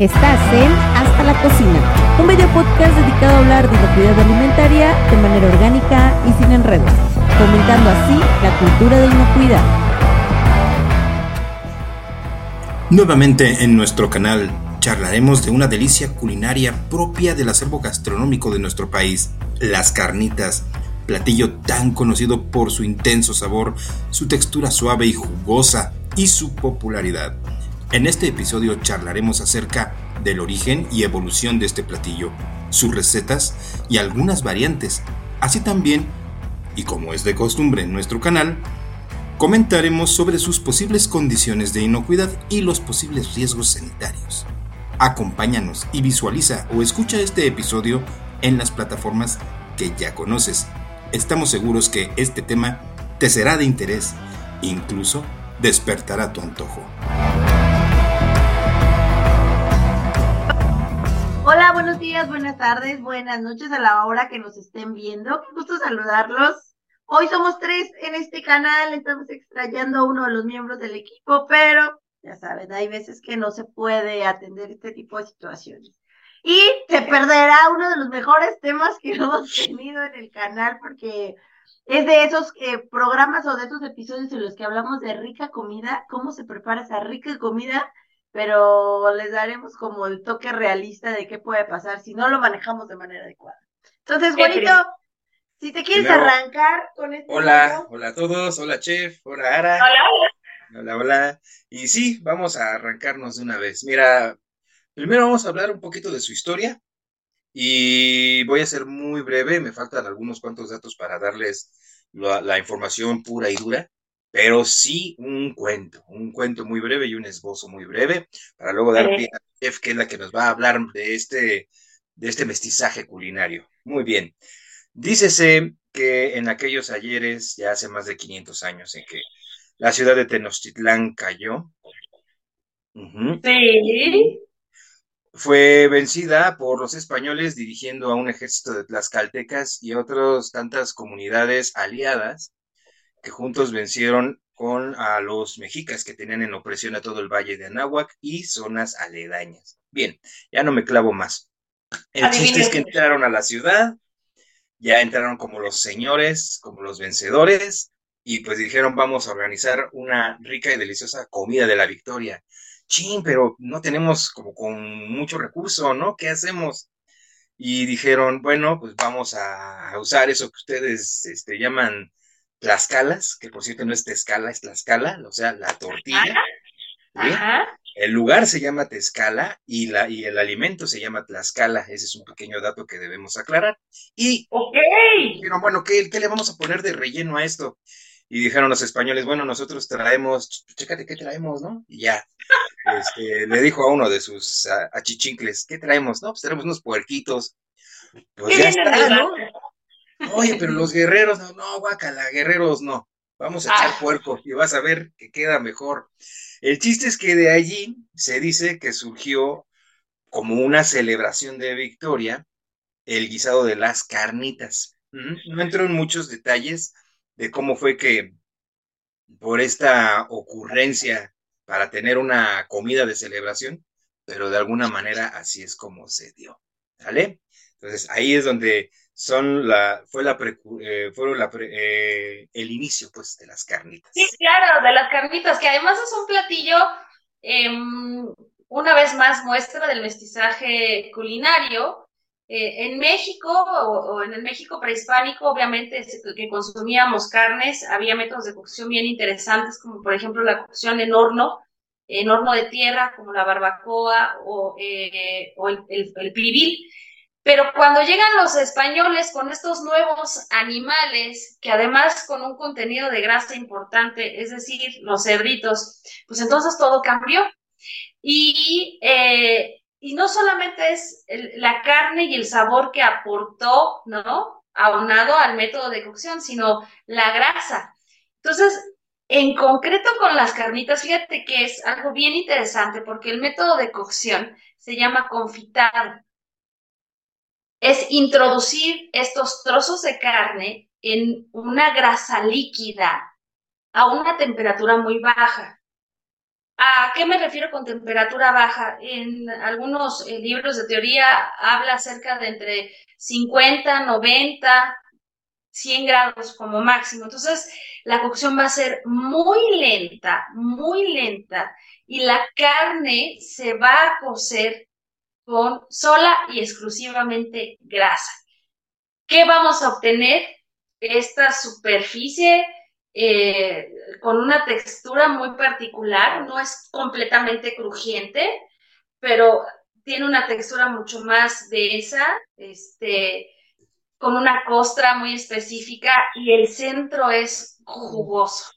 Estás en Hasta la Cocina, un video podcast dedicado a hablar de inocuidad alimentaria de manera orgánica y sin enredos, fomentando así la cultura de inocuidad. Nuevamente en nuestro canal charlaremos de una delicia culinaria propia del acervo gastronómico de nuestro país, las carnitas, platillo tan conocido por su intenso sabor, su textura suave y jugosa y su popularidad. En este episodio charlaremos acerca del origen y evolución de este platillo, sus recetas y algunas variantes. Así también, y como es de costumbre en nuestro canal, comentaremos sobre sus posibles condiciones de inocuidad y los posibles riesgos sanitarios. Acompáñanos y visualiza o escucha este episodio en las plataformas que ya conoces. Estamos seguros que este tema te será de interés, incluso despertará tu antojo. Hola, buenos días, buenas tardes, buenas noches a la hora que nos estén viendo. Qué gusto saludarlos. Hoy somos tres en este canal, estamos extrayendo a uno de los miembros del equipo, pero ya saben, hay veces que no se puede atender este tipo de situaciones. Y se perderá uno de los mejores temas que hemos tenido en el canal porque es de esos eh, programas o de esos episodios en los que hablamos de rica comida, cómo se prepara esa rica comida pero les daremos como el toque realista de qué puede pasar si no lo manejamos de manera adecuada. Entonces, bonito, si te quieres arrancar con este. Hola, hola a todos, hola chef, hola Ara. Hola, hola. Hola, hola. Y sí, vamos a arrancarnos de una vez. Mira, primero vamos a hablar un poquito de su historia y voy a ser muy breve, me faltan algunos cuantos datos para darles la información pura y dura pero sí un cuento, un cuento muy breve y un esbozo muy breve, para luego dar pie a Chef, que es la que nos va a hablar de este, de este mestizaje culinario. Muy bien. Dícese que en aquellos ayeres, ya hace más de 500 años, en que la ciudad de Tenochtitlán cayó. Sí. Fue vencida por los españoles dirigiendo a un ejército de tlaxcaltecas y otras tantas comunidades aliadas que juntos vencieron con a los mexicas que tenían en opresión a todo el valle de Anáhuac y zonas aledañas. Bien, ya no me clavo más. El chiste es que entraron a la ciudad, ya entraron como los señores, como los vencedores, y pues dijeron, vamos a organizar una rica y deliciosa comida de la victoria. Chin, pero no tenemos como con mucho recurso, ¿no? ¿Qué hacemos? Y dijeron, bueno, pues vamos a usar eso que ustedes este, llaman Tlaxcalas, que por cierto no es Tezcala, es Tlaxcala, o sea, la tortilla. El lugar se llama Tezcala y, la, y el alimento se llama Tlaxcala. Ese es un pequeño dato que debemos aclarar. Y ok. dijeron, bueno, ¿qué, ¿qué, le vamos a poner de relleno a esto? Y dijeron los españoles, bueno, nosotros traemos, chécate qué traemos, ¿no? Y ya. Este, le dijo a uno de sus achichincles, ¿qué traemos? No, pues traemos unos puerquitos. Pues ya está, ¿no? Oye, pero los guerreros, no, no, guacala, guerreros no. Vamos a echar ah. puerco y vas a ver que queda mejor. El chiste es que de allí se dice que surgió como una celebración de victoria el guisado de las carnitas. No entro en muchos detalles de cómo fue que por esta ocurrencia para tener una comida de celebración, pero de alguna manera así es como se dio. ¿Vale? Entonces ahí es donde son la, fue la, eh, fueron la, eh, el inicio, pues, de las carnitas. Sí, claro, de las carnitas, que además es un platillo, em, una vez más, muestra del mestizaje culinario. Eh, en México, o, en el México prehispánico, obviamente, que consumíamos carnes, había métodos de cocción bien interesantes, como por ejemplo la cocción en horno, en horno de tierra, como la barbacoa o, o el, el, el pero cuando llegan los españoles con estos nuevos animales, que además con un contenido de grasa importante, es decir, los cerditos, pues entonces todo cambió. Y, eh, y no solamente es la carne y el sabor que aportó, ¿no? Aunado al método de cocción, sino la grasa. Entonces, en concreto con las carnitas, fíjate que es algo bien interesante porque el método de cocción se llama confitado es introducir estos trozos de carne en una grasa líquida a una temperatura muy baja. ¿A qué me refiero con temperatura baja? En algunos eh, libros de teoría habla acerca de entre 50, 90, 100 grados como máximo. Entonces, la cocción va a ser muy lenta, muy lenta, y la carne se va a cocer con sola y exclusivamente grasa. ¿Qué vamos a obtener? Esta superficie eh, con una textura muy particular, no es completamente crujiente, pero tiene una textura mucho más densa, este, con una costra muy específica y el centro es jugoso,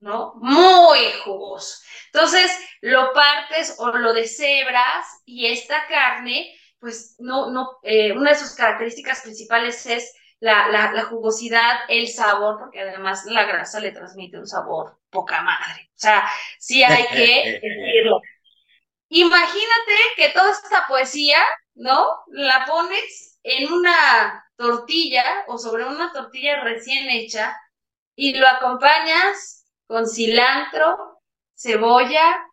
¿no? Muy jugoso. Entonces, lo partes o lo deshebras y esta carne, pues no, no, eh, una de sus características principales es la, la, jugosidad, el sabor, porque además la grasa le transmite un sabor poca madre. O sea, sí hay que decirlo. Imagínate que toda esta poesía, ¿no? La pones en una tortilla o sobre una tortilla recién hecha y lo acompañas con cilantro, cebolla,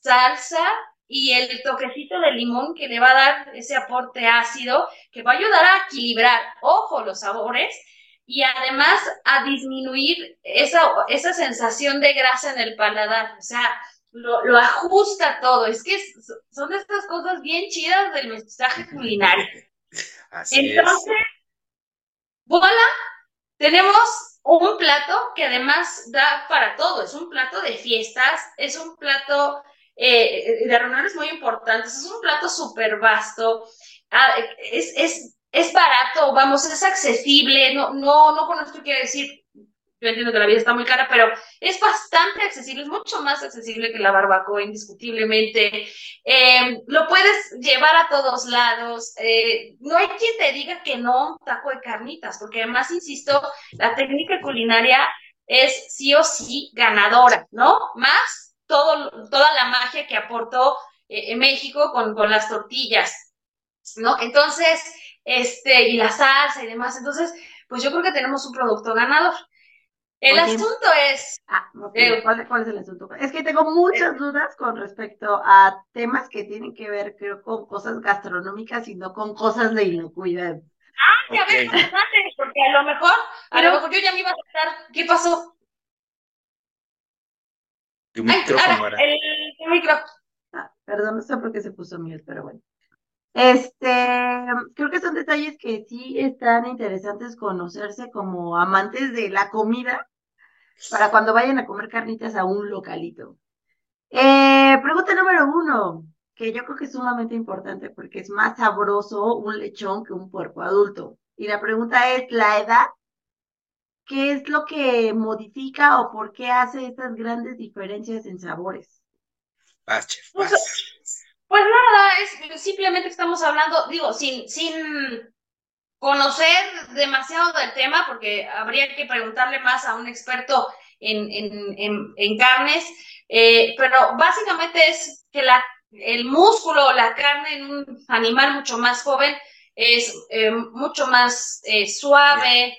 salsa y el toquecito de limón que le va a dar ese aporte ácido que va a ayudar a equilibrar, ojo, los sabores y además a disminuir esa, esa sensación de grasa en el paladar. O sea, lo, lo ajusta todo. Es que son estas cosas bien chidas del mensaje culinario. Entonces, voilà, tenemos un plato que además da para todo. Es un plato de fiestas, es un plato eh, de reuniones muy importantes. Es un plato súper vasto, ah, es, es, es, barato, vamos, es accesible, no, no, no con esto quiero decir, yo entiendo que la vida está muy cara, pero es bastante accesible, es mucho más accesible que la barbacoa, indiscutiblemente. Eh, lo puedes llevar a todos lados. Eh, no hay quien te diga que no taco de carnitas, porque además, insisto, la técnica culinaria es sí o sí ganadora, ¿no? Más todo, toda la magia que aportó eh, México con, con, las tortillas, ¿no? Entonces, este, y la salsa y demás. Entonces, pues yo creo que tenemos un producto ganador. El asunto es... Ah, eh, ¿Cuál, es el asunto? Es que tengo muchas eh, dudas con respecto a temas que tienen que ver, creo, con cosas gastronómicas y no con cosas de inocuidad. Ah, ya ves, porque a lo mejor, a lo mejor yo ya me iba a contar qué pasó. Tu micrófono era. El, micrófono. Ah, perdón, no sé por qué se puso mute, pero bueno. Este, creo que son detalles que sí están interesantes conocerse como amantes de la comida para cuando vayan a comer carnitas a un localito. Eh, pregunta número uno, que yo creo que es sumamente importante porque es más sabroso un lechón que un puerco adulto. Y la pregunta es, ¿la edad ¿qué es lo que modifica o por qué hace estas grandes diferencias en sabores? pues, pues, nada, es simplemente estamos hablando, digo, sin, sin conocer demasiado del tema, porque habría que preguntarle más a un experto en, en, en, carnes, eh, pero básicamente es que la, el músculo la carne en un animal mucho más joven es eh, mucho más eh, suave,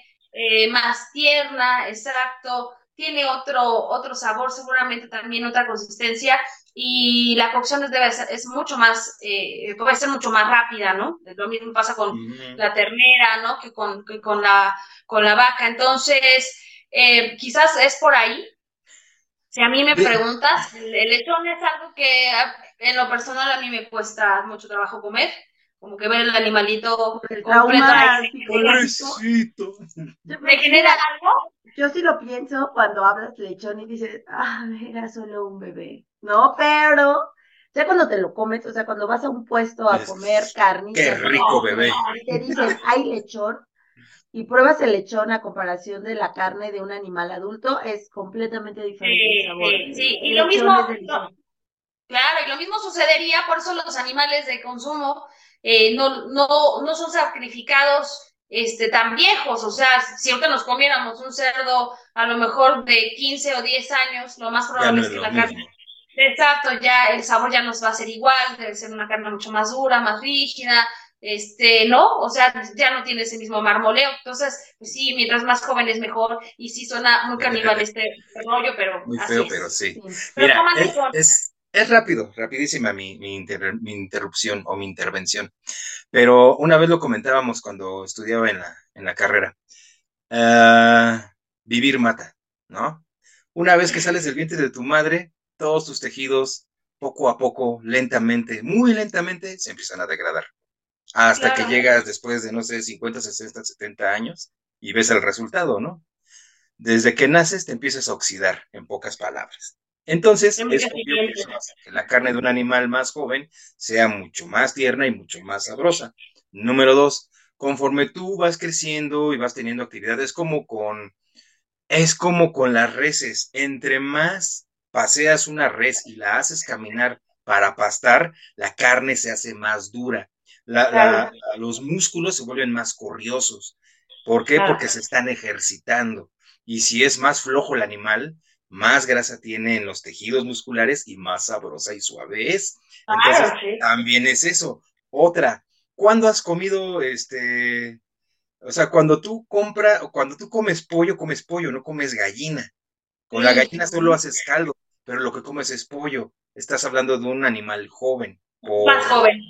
más tierna, exacto, tiene otro, otro sabor, seguramente también otra consistencia y la cocción es, debe ser, es mucho más, eh, puede ser mucho más rápida, ¿no? Lo mismo pasa con la ternera, ¿no? Que con, con, la, con la vaca. Entonces, eh, quizás es por ahí. Si a mí me preguntas, el lechón es algo que en lo personal a mí me cuesta mucho trabajo comer como que ver el animalito completo ¿Me genera algo? Yo sí lo pienso cuando hablas lechón y dices, ah, era solo un bebé. No, pero ya cuando te lo comes, o sea, cuando vas a un puesto a comer carne. Qué rico bebé. Y te dicen, hay lechón, y pruebas el lechón a comparación de la carne de un animal adulto, es completamente diferente sí, el sabor. Sí, sí. y lo mismo, claro, y lo mismo sucedería, por eso los animales de consumo eh, no, no, no son sacrificados este, tan viejos, o sea, si ahorita nos comiéramos un cerdo a lo mejor de 15 o 10 años, lo más probable es, que la carne, exacto, ya el sabor ya nos va a ser igual, debe ser una carne mucho más dura, más rígida, este, ¿no? O sea, ya no tiene ese mismo marmoleo. Entonces, pues sí, mientras más joven es mejor. Y sí suena muy caníbal este rollo, pero. Muy feo, pero sí. Mira, es, es, rápido, rapidísima mi, mi, interrupción o mi intervención. Pero una vez lo comentábamos cuando estudiaba en la, en la carrera. Ah, vivir mata, ¿no? Una vez que sales del vientre de tu madre, todos tus tejidos, poco a poco, lentamente, muy lentamente, se empiezan a degradar hasta que llegas después de, no sé, 50, 60, 70 años y ves el resultado, ¿no? Desde que naces te empiezas a oxidar, en pocas palabras. Entonces, es obvio que la carne de un animal más joven sea mucho más tierna y mucho más sabrosa. Número dos, conforme tú vas creciendo y vas teniendo actividades como con, es como con las reses, entre más paseas una res y la haces caminar para pastar, la carne se hace más dura los músculos se vuelven más corriosos. ¿Por qué? Porque se están ejercitando. Y si es más flojo el animal, más grasa tiene en los tejidos musculares y más sabrosa y suave es. Entonces, también es eso. Otra, ¿cuándo has comido este? O sea, cuando tú compras, cuando tú comes pollo, comes pollo, no comes gallina. Con la gallina solo haces caldo, pero lo que comes es pollo. Estás hablando de un animal joven. Más joven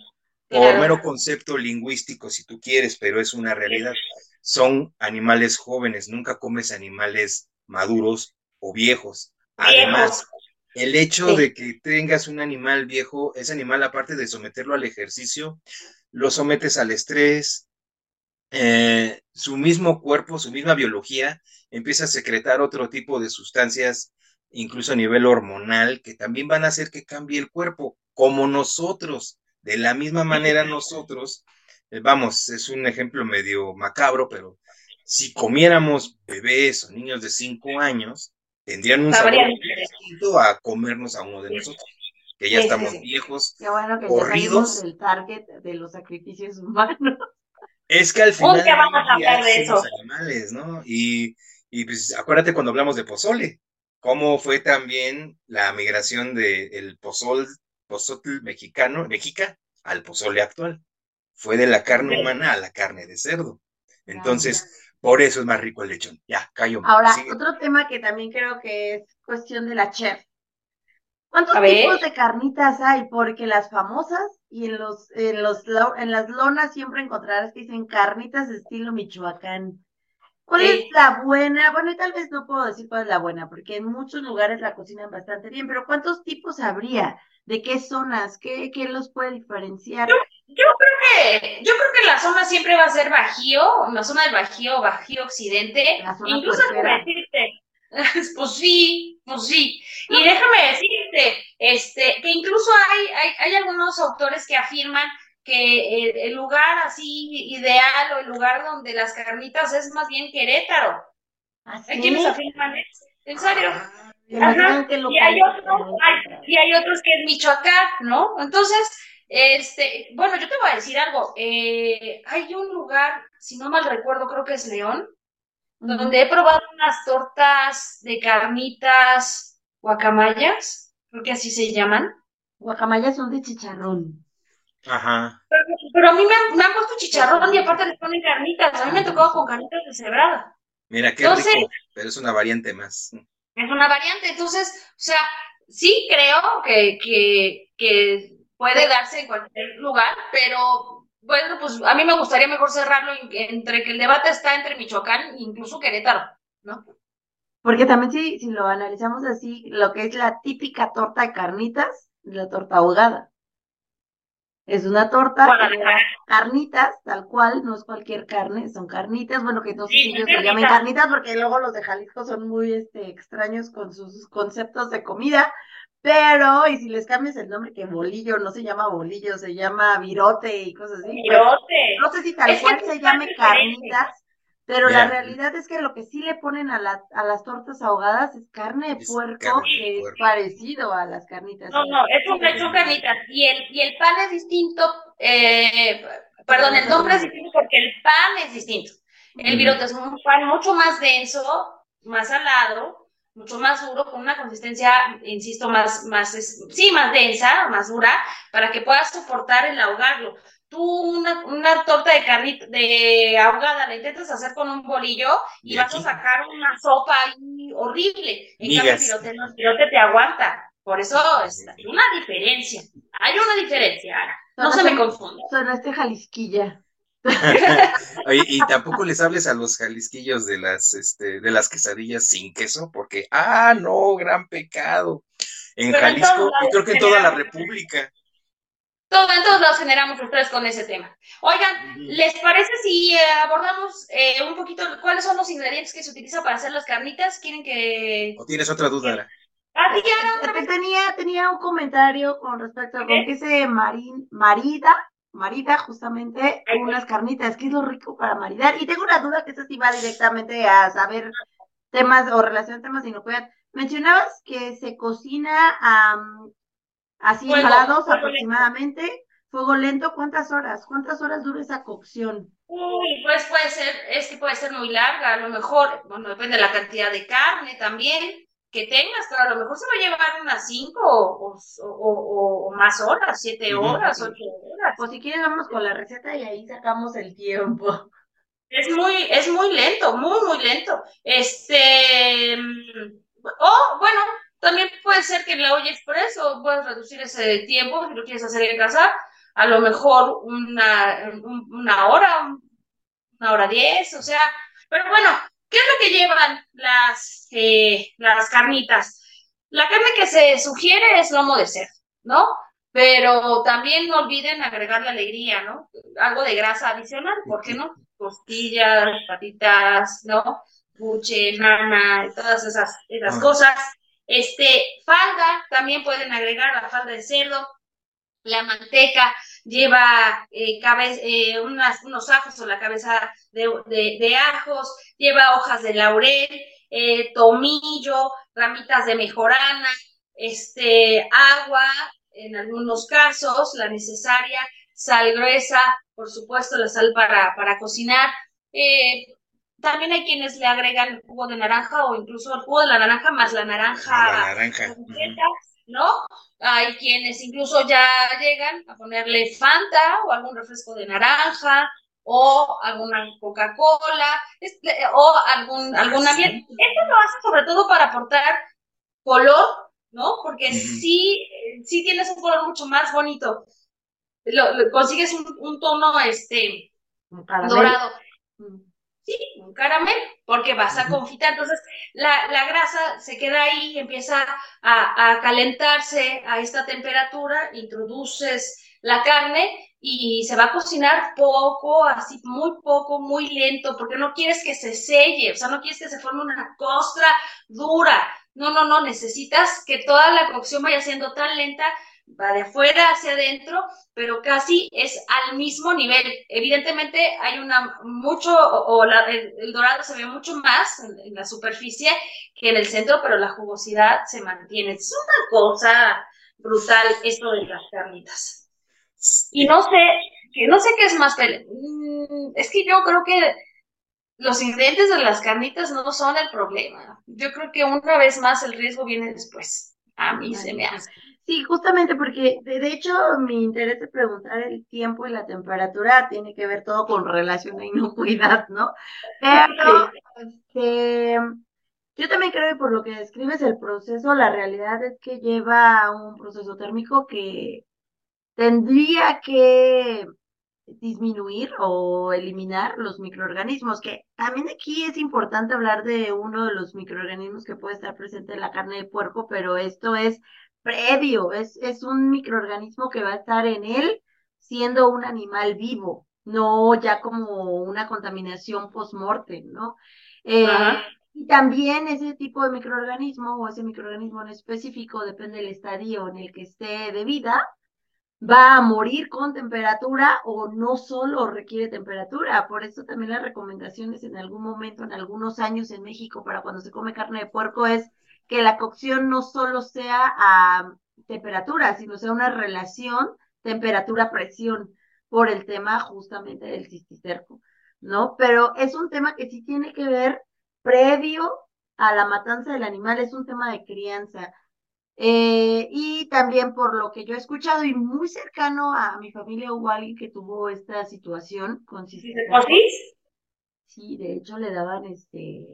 por mero concepto lingüístico, si tú quieres, pero es una realidad. Son animales jóvenes, nunca comes animales maduros o viejos. Además, el hecho de que tengas un animal viejo, ese animal, aparte de someterlo al ejercicio, lo sometes al estrés, eh, su mismo cuerpo, su misma biología, empieza a secretar otro tipo de sustancias, incluso a nivel hormonal, que también van a hacer que cambie el cuerpo, como nosotros. De la misma manera nosotros, eh, vamos, es un ejemplo medio macabro, pero si comiéramos bebés o niños de 5 años, tendrían un sabor distinto a comernos a uno de nosotros, que ya estamos viejos, Qué bueno que corridos. el target de los sacrificios humanos. Es que al final vamos a hablar de eso. animales, ¿no? Y, y pues acuérdate cuando hablamos de pozole, cómo fue también la migración del pozol pozotl mexicano, mexica, al pozole actual. Fue de la carne humana a la carne de cerdo. Entonces, por eso es más rico el lechón. Ya, callo. Ahora, otro tema que también creo que es cuestión de la chef. ¿Cuántos tipos de carnitas hay? Porque las famosas y en los, en los en las lonas siempre encontrarás que dicen carnitas estilo Michoacán. ¿Cuál es la buena? Bueno, tal vez no puedo decir cuál es la buena, porque en muchos lugares la cocinan bastante bien, pero ¿cuántos tipos habría? ¿De qué zonas? ¿Qué, qué los puede diferenciar? Yo, creo que, yo creo que la zona siempre va a ser Bajío, la zona del Bajío, Bajío Occidente. Incluso decirte, pues sí, pues sí. Y déjame decirte, este, que incluso hay, hay, hay algunos autores que afirman que el, lugar así ideal o el lugar donde las carnitas es más bien Querétaro. ¿Ah, hay quienes afirman eso. ¿En serio? Ah, y, hay otros, y hay otros que es Michoacán, ¿no? Entonces, este, bueno, yo te voy a decir algo. Eh, hay un lugar, si no mal recuerdo, creo que es León, donde he probado unas tortas de carnitas guacamayas, creo que así se llaman. Guacamayas son de chicharrón. Ajá. Pero, a mí me han, me han, puesto chicharrón y aparte les ponen carnitas. A mí me ha tocado con carnitas de cebrada. Mira, qué rico, pero es una variante más. Es una variante, entonces, o sea, sí creo que, que, que puede darse en cualquier lugar, pero bueno, pues a mí me gustaría mejor cerrarlo entre que el debate está entre Michoacán e incluso Querétaro, ¿no? Porque también si, si lo analizamos así, lo que es la típica torta de carnitas, la torta ahogada. Es una torta, carnitas, tal cual, no es cualquier carne, son carnitas, bueno, que no sé si ellos lo llamen carnitas, porque luego los de Jalisco son muy este, extraños con sus conceptos de comida, pero, y si les cambias el nombre, que bolillo, no se llama bolillo, se llama virote y cosas así. Virote. no sé si tal cual se llame carnitas, pero la realidad es que lo que sí le ponen a, la, a las tortas ahogadas es carne de puerco, que es parecido a las carnitas. No, no, es un, son carnitas. Y el, y el pan es distinto, eh, perdón, el nombre es distinto porque el pan es distinto. El virote es un pan mucho más denso, más salado, mucho más duro, con una consistencia, insisto, más, más, sí, más densa, más dura, para que puedas soportar el ahogarlo. tú una, una torta de carnita, de ahogada, la intentas hacer con un bolillo y, vas a sacar una sopa ahí horrible. En cambio, el pirote, no, el pirote te aguanta. Por eso es una diferencia. Hay una diferencia, Ana. No, se me confunda. Sonaste jalisquilla. Oye, y tampoco les hables a los jalisquillos de las, este, de las quesadillas sin queso, porque, ah, no, gran pecado. En Jalisco, y creo que en toda la República. Todo, en todos lados generamos estrés con ese tema. Oigan, ¿les parece si eh, abordamos eh, un poquito cuáles son los ingredientes que se utilizan para hacer las carnitas? ¿Quieren que...? ¿O tienes otra duda? Ah, tenía, tenía un comentario con respecto a con qué se marin, marida, marida justamente unas carnitas, que es lo rico para maridar. Y tengo una duda que esa sí va directamente a saber temas o relación temas de inocuidad. Mencionabas que se cocina a 100 grados aproximadamente, fuego lento, ¿cuántas horas? ¿Cuántas horas dura esa cocción? Uy, pues puede ser, es que puede ser muy larga, a lo mejor, bueno, depende de la cantidad de carne también que tengas, pero a lo mejor se va a llevar unas 5 o, o, o, más horas, 7 horas, 8 horas. Pues si quieres vamos con la receta y ahí sacamos el tiempo. Es muy, es muy lento, muy, muy lento. Este, o bueno, también puede ser que en la olla express o puedes reducir ese tiempo si lo quieres hacer en casa, a lo mejor una, una hora, una hora diez, o sea, pero bueno, ¿qué es lo que llevan las, eh, las carnitas? La carne que se sugiere es lomo de cerdo, ¿no? Pero también no olviden agregar la alegría, ¿no? Algo de grasa adicional, ¿por qué no? Costillas, patitas, ¿no? buche, nana, todas esas, esas cosas. Este, falda, también pueden agregar la falda de cerdo. La manteca lleva eh, eh, unos ajos o la cabeza de, de, ajos, lleva hojas de laurel, eh, tomillo, ramitas de mejorana, este, agua, en algunos casos, la necesaria, sal gruesa, por supuesto, la sal para, para cocinar, eh, también hay quienes le agregan jugo de naranja o incluso el jugo de la naranja más la naranja, la naranja. ¿no? Hay quienes incluso ya llegan a ponerle Fanta o algún refresco de naranja o alguna Coca-Cola o algún alguna miel. Esto lo hace sobre todo para aportar color, ¿no? Porque sí, sí tienes un color mucho más bonito. Lo, consigues un, un, tono este dorado. Sí, un caramel, porque vas a confitar. Entonces, la, la grasa se queda ahí, empieza a, a, calentarse a esta temperatura, introduces la carne y se va a cocinar poco, así muy poco, muy lento, porque no quieres que se selle, o sea, no quieres que se forme una costra dura. No, no, no, necesitas que toda la cocción vaya siendo tan lenta va de afuera hacia adentro, pero casi es al mismo nivel. Evidentemente hay una mucho, o, el, dorado se ve mucho más en, la superficie que en el centro, pero la jugosidad se mantiene. Es una cosa brutal esto de las carnitas. Y no sé, que no sé qué es más, mm, es que yo creo que los ingredientes de las carnitas no son el problema. Yo creo que una vez más el riesgo viene después. A mí se me hace. Sí, justamente porque de, hecho mi interés de preguntar el tiempo y la temperatura tiene que ver todo con relación a inocuidad, ¿no? Pero este, yo también creo que por lo que describes el proceso, la realidad es que lleva un proceso térmico que tendría que disminuir o eliminar los microorganismos, que también aquí es importante hablar de uno de los microorganismos que puede estar presente en la carne de puerco, pero esto es previo, es, es un microorganismo que va a estar en él siendo un animal vivo, no ya como una contaminación post-mortem, ¿no? Eh, y también ese tipo de microorganismo o ese microorganismo en específico, depende del estadio en el que esté de vida, va a morir con temperatura o no solo requiere temperatura. Por eso también las recomendaciones en algún momento, en algunos años en México, para cuando se come carne de puerco es que la cocción no solo sea a temperatura, sino sea una relación temperatura-presión por el tema justamente del cisticerco, ¿no? Pero es un tema que sí tiene que ver previo a la matanza del animal, es un tema de crianza. Eh, y también por lo que yo he escuchado y muy cercano a mi familia hubo alguien que tuvo esta situación con ¿Sí? Sí, de hecho le daban este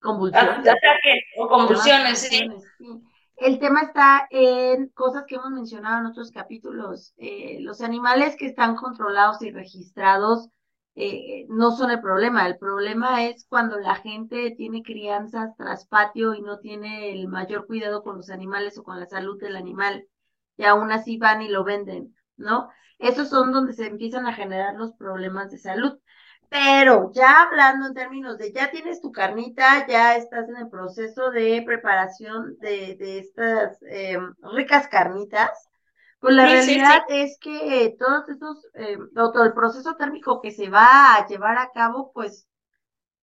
convulsiones. Ataques o convulsiones, sí. El tema está en cosas que hemos mencionado en otros capítulos. Eh, los animales que están controlados y registrados eh, no son el problema. El problema es cuando la gente tiene crianzas tras patio y no tiene el mayor cuidado con los animales o con la salud del animal. Y aún así van y lo venden, ¿no? Esos son donde se empiezan a generar los problemas de salud. Pero ya hablando en términos de ya tienes tu carnita, ya estás en el proceso de preparación de, de estas em, ricas carnitas, pues la realidad es que todos esos, eh, todo el proceso térmico que se va a llevar a cabo, pues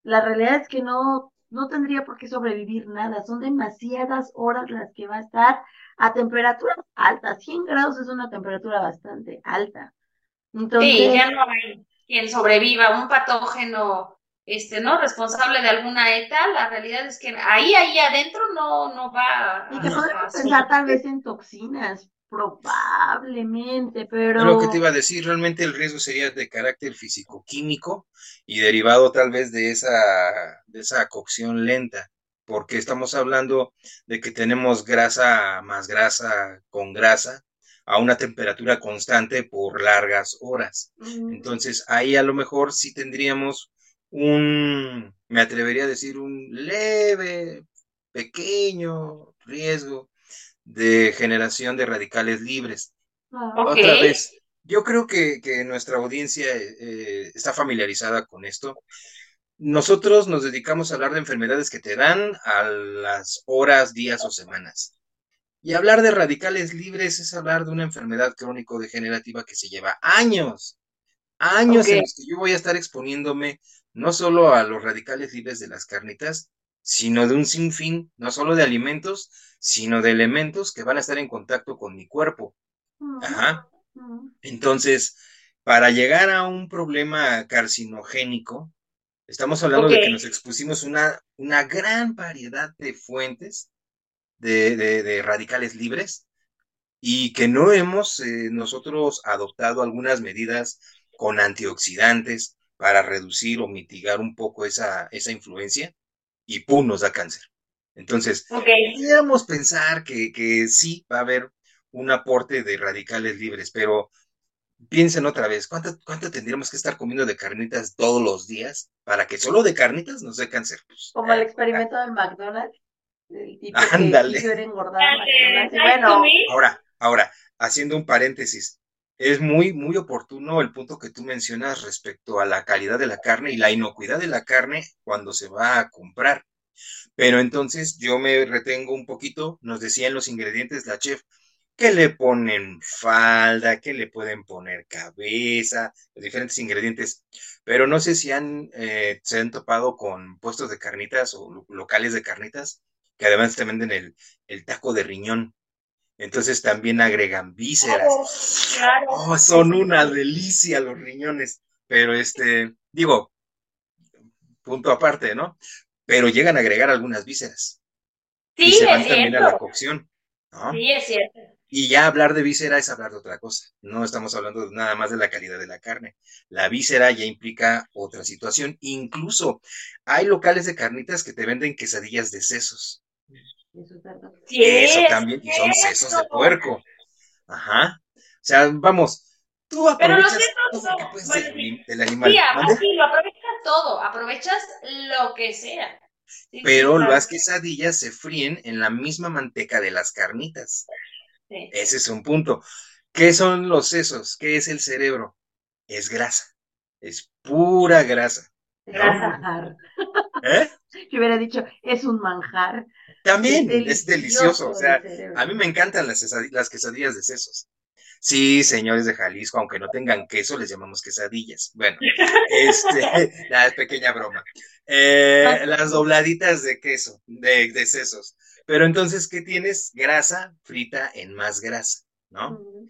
la realidad es que no, no tendría por qué sobrevivir nada. Son demasiadas horas las que va a estar a temperaturas altas. 100 grados es una temperatura bastante alta. Entonces, sí, ya no hay quien sobreviva, un patógeno este, ¿no? Responsable de alguna ETA, la realidad es que ahí, ahí adentro no, no va. Y que podemos pensar tal vez en toxinas, probablemente, pero... Lo que te iba a decir, realmente el riesgo sería de carácter físico-químico y derivado tal vez de esa, de esa cocción lenta, porque estamos hablando de que tenemos grasa más grasa con grasa, a una temperatura constante por largas horas. Entonces ahí a lo mejor sí tendríamos un, me atrevería a decir, un leve, pequeño riesgo de generación de radicales libres. Ah. Otra vez, yo creo que, nuestra audiencia eh, está familiarizada con esto. Nosotros nos dedicamos a hablar de enfermedades que te dan a las horas, días o semanas. Y hablar de radicales libres es hablar de una enfermedad crónico-degenerativa que se lleva años, años en los que yo voy a estar exponiéndome no solo a los radicales libres de las carnitas, sino de un sinfín, no solo de alimentos, sino de elementos que van a estar en contacto con mi cuerpo. Ajá. Entonces, para llegar a un problema carcinogénico, estamos hablando de que nos expusimos una, una gran variedad de fuentes de, radicales libres y que no hemos eh, nosotros adoptado algunas medidas con antioxidantes para reducir o mitigar un poco esa, esa influencia y ¡pum! nos da cáncer. Entonces, podríamos pensar que, que sí va a haber un aporte de radicales libres, pero piensen otra vez, ¿cuánto, ¿cuánto tendríamos que estar comiendo de carnitas todos los días para que solo de carnitas nos dé cáncer? Pues, Como el experimento del McDonald's. Ándale. bueno, ahora, ahora, haciendo un paréntesis, es muy, muy oportuno el punto que tú mencionas respecto a la calidad de la carne y la inocuidad de la carne cuando se va a comprar. Pero entonces yo me retengo un poquito, nos decían los ingredientes la chef, que le ponen falda, que le pueden poner cabeza, los diferentes ingredientes. Pero no sé si han, eh, se han topado con puestos de carnitas o locales de carnitas que además te venden el, el taco de riñón. Entonces también agregan vísceras. Claro, Oh, son una delicia los riñones. Pero este, digo, punto aparte, ¿no? Pero llegan a agregar algunas vísceras. Sí, y se van es también cierto. a la cocción. ¿no? Sí, es cierto. Y ya hablar de víscera es hablar de otra cosa. No estamos hablando nada más de la calidad de la carne. La víscera ya implica otra situación. Incluso hay locales de carnitas que te venden quesadillas de sesos. Eso es verdad. Sí, Eso es también, y son sesos de puerco. Ajá. O sea, vamos, tú Pero los sesos todo lo que no, puedes bueno, del, del animal. Sí, ¿mande? así lo aprovechas todo, aprovechas lo que sea. Sí, Pero sí, las quesadillas se fríen en la misma manteca de las carnitas. Sí. Ese es un punto. ¿Qué son los sesos? ¿Qué es el cerebro? Es grasa. Es pura grasa. Un manjar. ¿Eh? Yo hubiera dicho, es un manjar. También Es es delicioso. O sea, a mí me encantan las, las quesadillas de sesos. Sí, señores de Jalisco, aunque no tengan queso, les llamamos quesadillas. Bueno, este, la pequeña broma. Eh, las dobladitas de queso, de, de sesos. Pero entonces, ¿qué tienes? Grasa frita en más grasa, ¿no? Mm,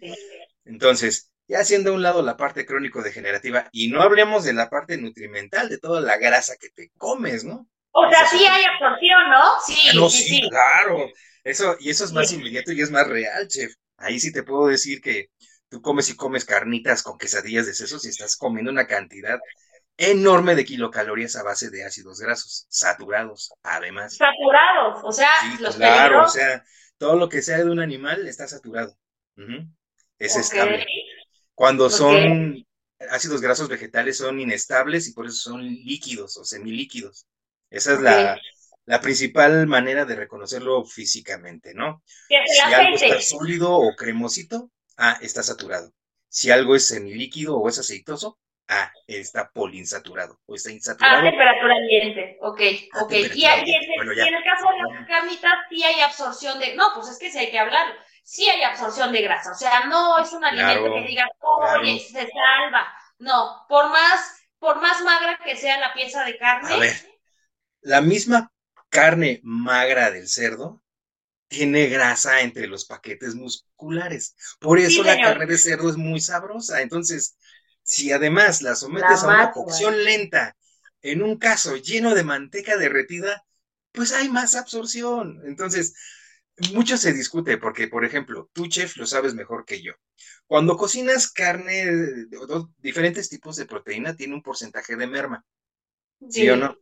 Entonces, ya haciendo a un lado la parte crónico-degenerativa, y no hablemos de la parte nutrimental, de toda la grasa que te comes, ¿no? O sea, sí hay absorción, ¿no? Sí, Ah, no, sí, sí, claro. Eso, y eso es más inmediato y es más real, chef. Ahí sí te puedo decir que tú comes y comes carnitas con quesadillas de sesos y estás comiendo una cantidad enorme de kilocalorías a base de ácidos grasos, saturados, además. Saturados, o sea, Sí, los claro, o sea, todo lo que sea de un animal está saturado. Es estable. Cuando son ácidos grasos vegetales son inestables y por eso son líquidos o semilíquidos. Esa es la, la principal manera de reconocerlo físicamente, ¿no? Si algo está sólido o cremosito, ah, está saturado. Si algo es semilíquido o es aceitoso, ah, está polinsaturado o está A insaturado. temperatura ambiente, ok, A ok. Y, en, ambiente. Bueno, y ya. en el caso de las carnitas sí hay absorción de, no, pues es que sí hay que hablar, sí hay absorción de grasa, o sea, no es un alimento Claro, que digas, oye, claro. se salva, no, por más, por más magra que sea la pieza de carne, A ver, la misma carne magra del cerdo tiene grasa entre los paquetes musculares. Por eso Sí, la señor. carne de cerdo es muy sabrosa. Entonces, si además la sometes a una cocción lenta, en un caso lleno de manteca derretida, pues hay más absorción. Entonces, mucho se discute porque, por ejemplo, tú, chef, lo sabes mejor que yo. Cuando cocinas carne, diferentes tipos de proteína, tiene un porcentaje de merma, ¿sí o no?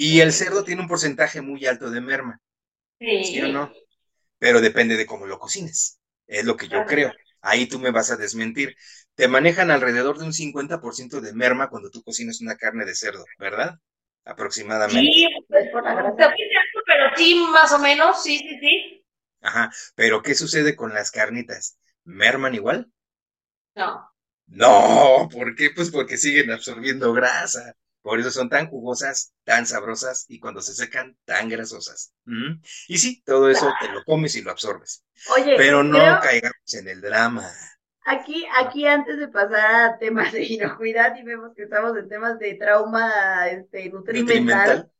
Y el cerdo tiene un porcentaje muy alto de merma, Sí. ¿sí o no? Pero depende de cómo lo cocines. Es lo que yo creo. Ahí tú me vas a desmentir. Te manejan alrededor de un 50% de merma cuando tú cocinas una carne de cerdo, ¿verdad? Aproximadamente. Sí, pues, por la grasa. pero sí, más o menos, sí, sí, sí. Ajá. Pero ¿qué sucede con las carnitas? ¿Merman igual? No. No, ¿por qué? Pues porque siguen absorbiendo grasa. Por eso son tan jugosas, tan sabrosas y cuando se secan, tan grasosas. ¿Mm? Y sí, todo eso te lo comes y lo absorbes. Oye, Pero no creo- caigamos en el drama. Aquí, aquí antes de pasar a temas de inocuidad y vemos que estamos en temas de trauma este, nutrimental,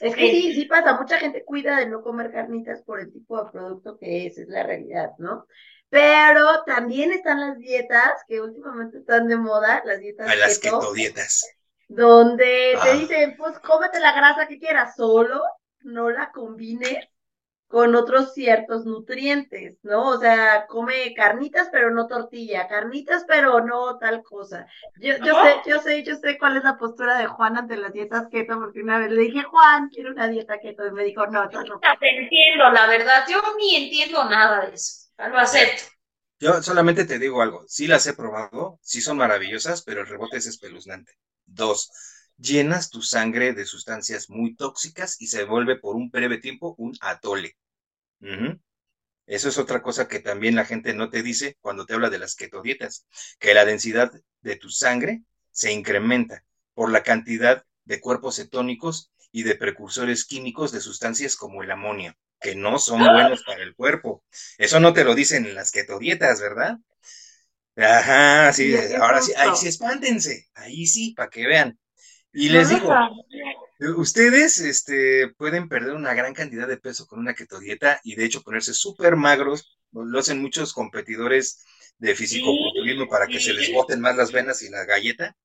es que sí, sí pasa, mucha gente cuida de no comer carnitas por el tipo de producto que es, es la realidad, ¿no? Pero también están las dietas que últimamente están de moda, las dietas A las keto, ketodietas. Donde te Ah. dicen, pues cómete la grasa que quieras, solo no la combines con otros ciertos nutrientes, ¿no? O sea, come carnitas pero no tortilla, carnitas pero no tal cosa. Yo, yo sé, yo sé, yo sé cuál es la postura de Juan ante las dietas keto, porque una vez le dije, Juan, quiero una dieta keto, y me dijo, no, loco. Ya te entiendo, la verdad, yo ni entiendo nada de eso. Lo acepto. Yo solamente te digo algo. Sí las he probado, sí son maravillosas, pero el rebote es espeluznante. Dos, llenas tu sangre de sustancias muy tóxicas y se vuelve por un breve tiempo un atole. Eso es otra cosa que también la gente no te dice cuando te habla de las ketodietas, que la densidad de tu sangre se incrementa por la cantidad de cuerpos cetónicos y de precursores químicos de sustancias como el amonio, que no son buenos para el cuerpo. Eso no te lo dicen en las ketodietas, ¿verdad? Ajá, sí, ahora sí, ahí sí espántense, ahí sí, para que vean. Y les digo, sabía. Ustedes este, pueden perder una gran cantidad de peso con una ketodieta y de hecho ponerse súper magros. Lo hacen muchos competidores de fisicoculturismo para que se les boten más las venas y la galleta.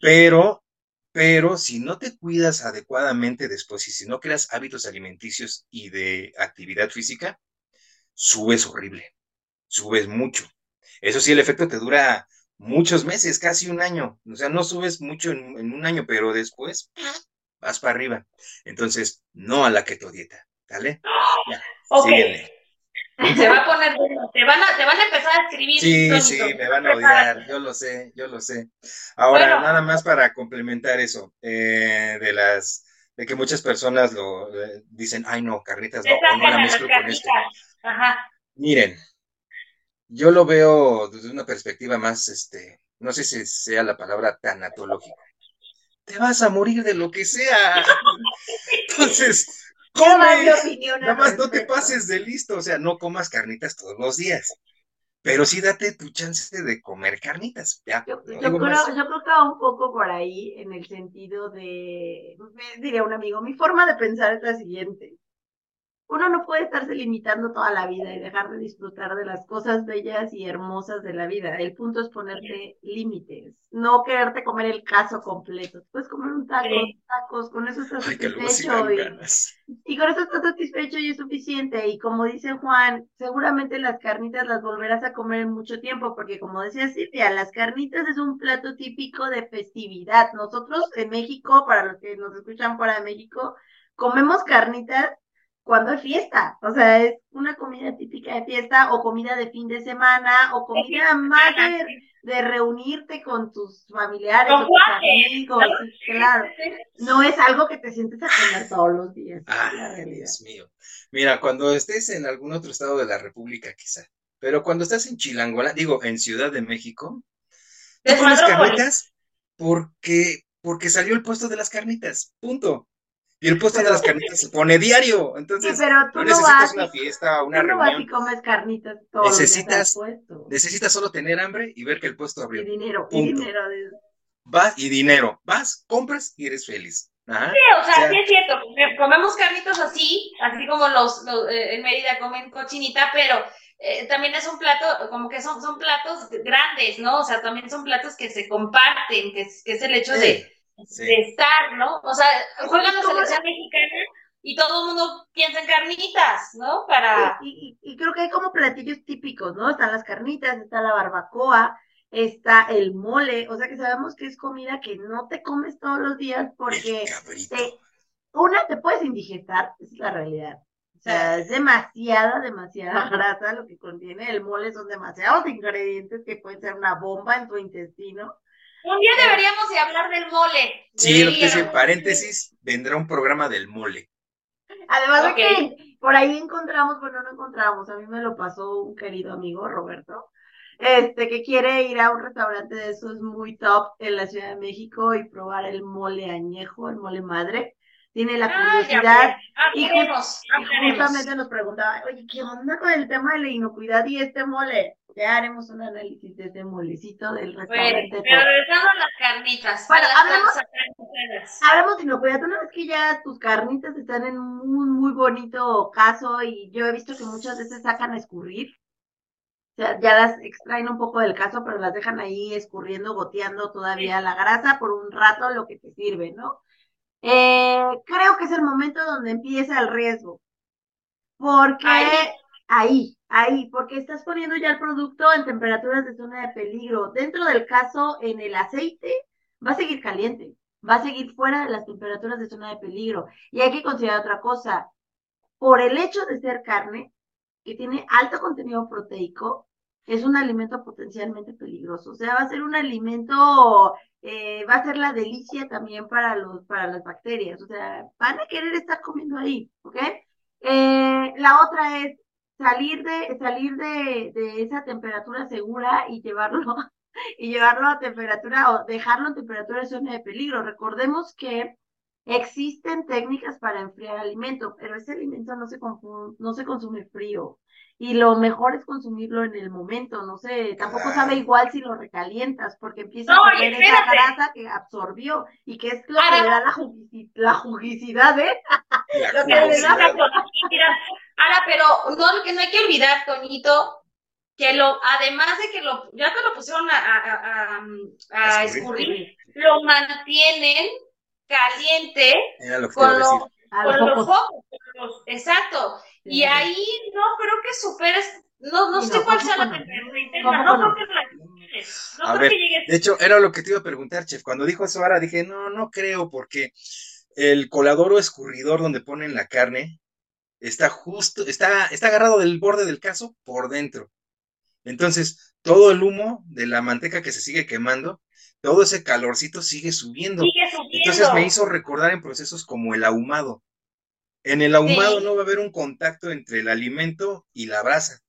Pero, pero si no te cuidas adecuadamente después y si no creas hábitos alimenticios y de actividad física, subes horrible, subes mucho. Eso sí, el efecto te dura muchos meses, casi un año. O sea, no subes mucho en, en un año, pero después vas para arriba. Entonces, no a la ketodieta, ¿vale? Ya, Ok. síguele. Se va a poner bueno. Te van a, te van a empezar a escribir. Sí, Toñito. sí, me van a odiar, yo lo sé, yo lo sé. Ahora, Bueno. nada más para complementar eso, eh, de las, de que muchas personas lo eh, dicen, ay no, carnitas no, no la mezclo con esto. Ajá. Miren, yo lo veo desde una perspectiva más, este, no sé si sea la palabra tanatológica. Te vas a morir de lo que sea. Entonces, come. Nada más no te pases de listo, o sea, no comas carnitas todos los días. Pero sí date tu chance de comer carnitas. Ya, Yo, no yo digo creo, más. yo creo que va un poco por ahí en el sentido de, me diría un amigo, mi forma de pensar es la siguiente. Uno no puede estarse limitando toda la vida y dejar de disfrutar de las cosas bellas y hermosas de la vida. El punto es ponerte límites, no quererte comer el caso completo. Puedes comer un taco, tacos, con eso estás satisfecho. y, con eso estás satisfecho y es suficiente. Y como dice Juan, seguramente las carnitas las volverás a comer en mucho tiempo, porque como decía Silvia, las carnitas es un plato típico de festividad. Nosotros en México, para los que nos escuchan fuera de México, comemos carnitas cuando es fiesta. O sea, es una comida típica de fiesta o comida de fin de semana o comida más de, reunirte con tus familiares o tus amigos. Claro, no es algo que te sientes a comer todos los días. Ay, Dios mío. Mira, cuando estés en algún otro estado de la República, quizá, pero cuando estás en Chilangola, digo, en Ciudad de México, te pones carnitas porque, porque salió el puesto de las carnitas. Punto. Y el puesto de las carnitas se pone diario. Entonces, pero tú no, necesitas una fiesta, una tú no Vas y comes carnitas necesitas, necesitas solo tener hambre y ver que el puesto abrió. Y dinero, y dinero. Vas y dinero. Vas, compras y eres feliz. Ajá. Sí, o sea, sí es cierto. Comemos carnitas así, así como los, eh, en Mérida comen cochinita, pero eh, también es un plato, como que son, son platos grandes, ¿no? O sea, también son platos que se comparten, que es el hecho de de estar, ¿no? O sea, juega la selección mexicana y todo el mundo piensa en carnitas, ¿no? Para... Y, y, creo que hay como platillos típicos, ¿no? Están las carnitas, está la barbacoa, está el mole, o sea que sabemos que es comida que no te comes todos los días porque te, una te puedes indigestar, esa es la realidad. O sea, es demasiada, demasiada grasa lo que contiene el mole, son demasiados ingredientes que pueden ser una bomba en tu intestino. Un día deberíamos de hablar del mole. Sí, lo que es paréntesis, vendrá un programa del mole. Además de que por ahí encontramos, bueno, no encontramos, a mí me lo pasó un querido amigo, Roberto, este, que quiere ir a un restaurante de esos muy top en la Ciudad de México y probar el mole añejo, el mole madre. Tiene la ah, curiosidad. y, justamente nos preguntaba, oye, ¿qué onda con el tema de la inocuidad y este mole? Ya haremos un análisis de ese molecito del restaurante. Bueno, pero regresando a las carnitas. Bueno, hablemos, de inocuidad. Una vez que ya tus carnitas están en un muy bonito caso y yo he visto que muchas veces sacan a escurrir. O sea, ya las extraen un poco del caso, pero las dejan ahí escurriendo, goteando todavía la grasa por un rato, lo que te sirve, ¿no? Eh, creo que es el momento donde empieza el riesgo. Porque ahí, ahí, porque estás poniendo ya el producto en temperaturas de zona de peligro. Dentro del caso, en el aceite, va a seguir caliente, va a seguir fuera de las temperaturas de zona de peligro. Y hay que considerar otra cosa. Por el hecho de ser carne, que tiene alto contenido proteico, es un alimento potencialmente peligroso. O sea, va a ser un alimento, eh, va a ser la delicia también para, los, para las bacterias. O sea, van a querer estar comiendo ahí, ¿ok? Eh, la otra es salir de, salir de, de esa temperatura segura y llevarlo, y llevarlo a temperatura o dejarlo en temperatura de zona de peligro. Recordemos que existen técnicas para enfriar alimento, pero ese alimento no se, no se consume frío. Y lo mejor es consumirlo en el momento, no sé, tampoco sabe igual si lo recalientas, porque empieza a comer esa grasa que absorbió y que es lo que le da la, la jugicidad, ¿eh? lo que le da Ahora, pero no, que no hay que olvidar, Toñito, que lo, además de que lo, ya que lo pusieron a, a, escurrir, lo mantienen caliente con, lo, con los focos. exacto. Y ahí no creo que superes, no, no, sé cuál sea la temperatura no, creo que la a ver, de hecho, era lo que te iba a preguntar, chef. Cuando dijo eso ahora dije, no, no creo, porque el colador o escurridor donde ponen la carne está justo, está, está agarrado del borde del caso por dentro. Entonces, todo el humo de la manteca que se sigue quemando, todo ese calorcito sigue subiendo. Entonces me hizo recordar en procesos como el ahumado. En el ahumado no va a haber un contacto entre el alimento y la brasa.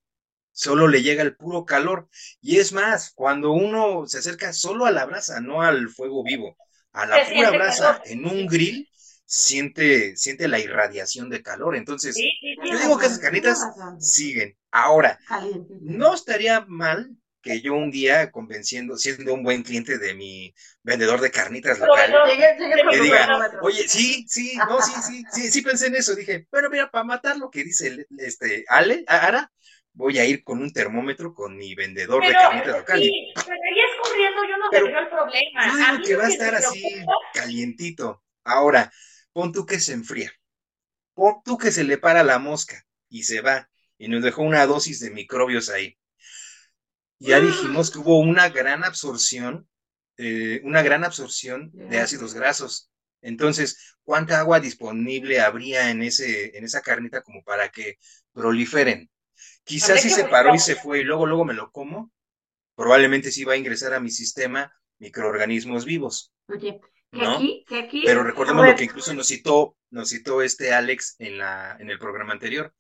Solo le llega el puro calor. Y es más, cuando uno se acerca solo a la brasa, no al fuego vivo, a la pura brasa en un grill, siente, siente la irradiación de calor. Entonces, yo digo que esas carnitas siguen. Ahora, no estaría mal que yo un día convenciendo, siendo un buen cliente de mi vendedor de carnitas local, que diga, oye, sí, sí, no, sí, sí, sí, sí pensé en eso, dije, bueno, mira, para matar lo que dice este Ale, Ara, voy a ir con un termómetro con mi vendedor de carnitas local. Sí, pero ahí escurriendo yo no veo el problema. Yo digo que va a estar así calientito. Ahora, pon tú que se enfría, pon tú que se le para la mosca y se va y nos dejó una dosis de microbios ahí. Ya dijimos que hubo una gran absorción, eh, una gran absorción de ácidos grasos. Entonces, ¿cuánta agua disponible habría en, ese, en esa carnita como para que proliferen? Quizás si se paró y se fue y luego, luego me lo como, probablemente sí va a ingresar a mi sistema microorganismos vivos. Oye, que aquí, que aquí, Pero recordemos lo que incluso nos citó, nos citó este Alex en, la, en el programa anterior,